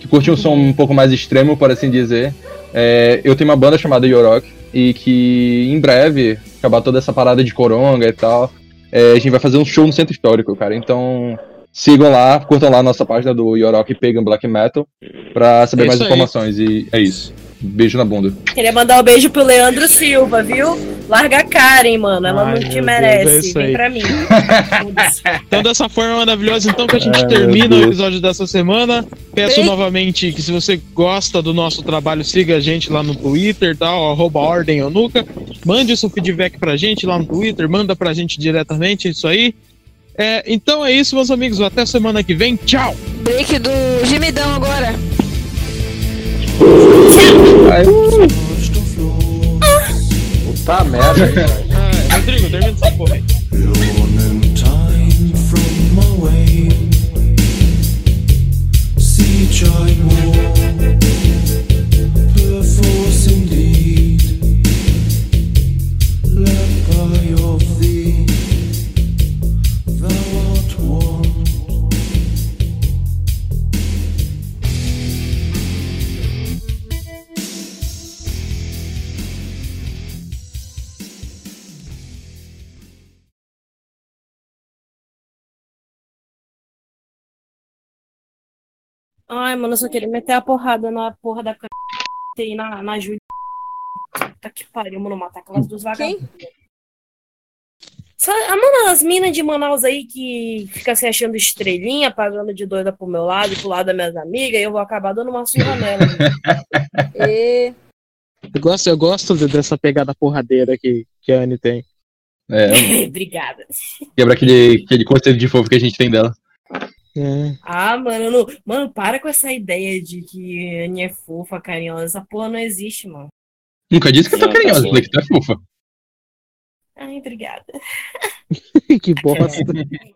que curte um som um pouco mais extremo, por assim dizer, é, eu tenho uma banda chamada Yorok e que em breve, acabar toda essa parada de coronga e tal, é, a gente vai fazer um show no Centro Histórico, cara. Então sigam lá, curtam lá a nossa página do Yorok Pagan Black Metal pra saber É mais aí. informações. E é isso. Beijo na bunda. Queria mandar um beijo pro Leandro Silva, viu? Larga a Karen, mano. Ela Ai, não te Deus, merece. é isso Vem pra mim. Então, dessa forma maravilhosa, então, que a gente Ai, termina o Deus. episódio dessa semana. Peço novamente que se você gosta do nosso trabalho, siga a gente lá no Twitter, tá? Arroba Ordem Eunuca. Mande o seu feedback pra gente lá no Twitter, manda pra gente diretamente, isso aí. É, então é isso, meus amigos. Até semana que vem. Tchau! Break do gemidão agora. Puta merda, cara. Ah, Rodrigo, termina essa porra aí. Running time from away. Sea giant Ai, mano, eu só queria meter a porrada na porra da c... aí na, na Júlia. Puta que pariu, mano, matar aquelas duas vagabundas. Só, ah, mano, as minas de Manaus aí que fica se achando estrelinha, pagando de doida pro meu lado e pro lado das minhas amigas, e eu vou acabar dando uma surra nela. E... Eu gosto, eu gosto de- dessa pegada porradeira que, que a Anne tem. É, Obrigada. quebra aquele, aquele conceito de fofo que a gente tem dela. É. Ah, mano, não- mano, para com essa ideia de que a Annie é fofa, carinhosa. Essa porra não existe, mano. Nunca disse que eu tô Não, tá carinhosa, bom. falei que tu é fofa. Ai, obrigada. que bosta.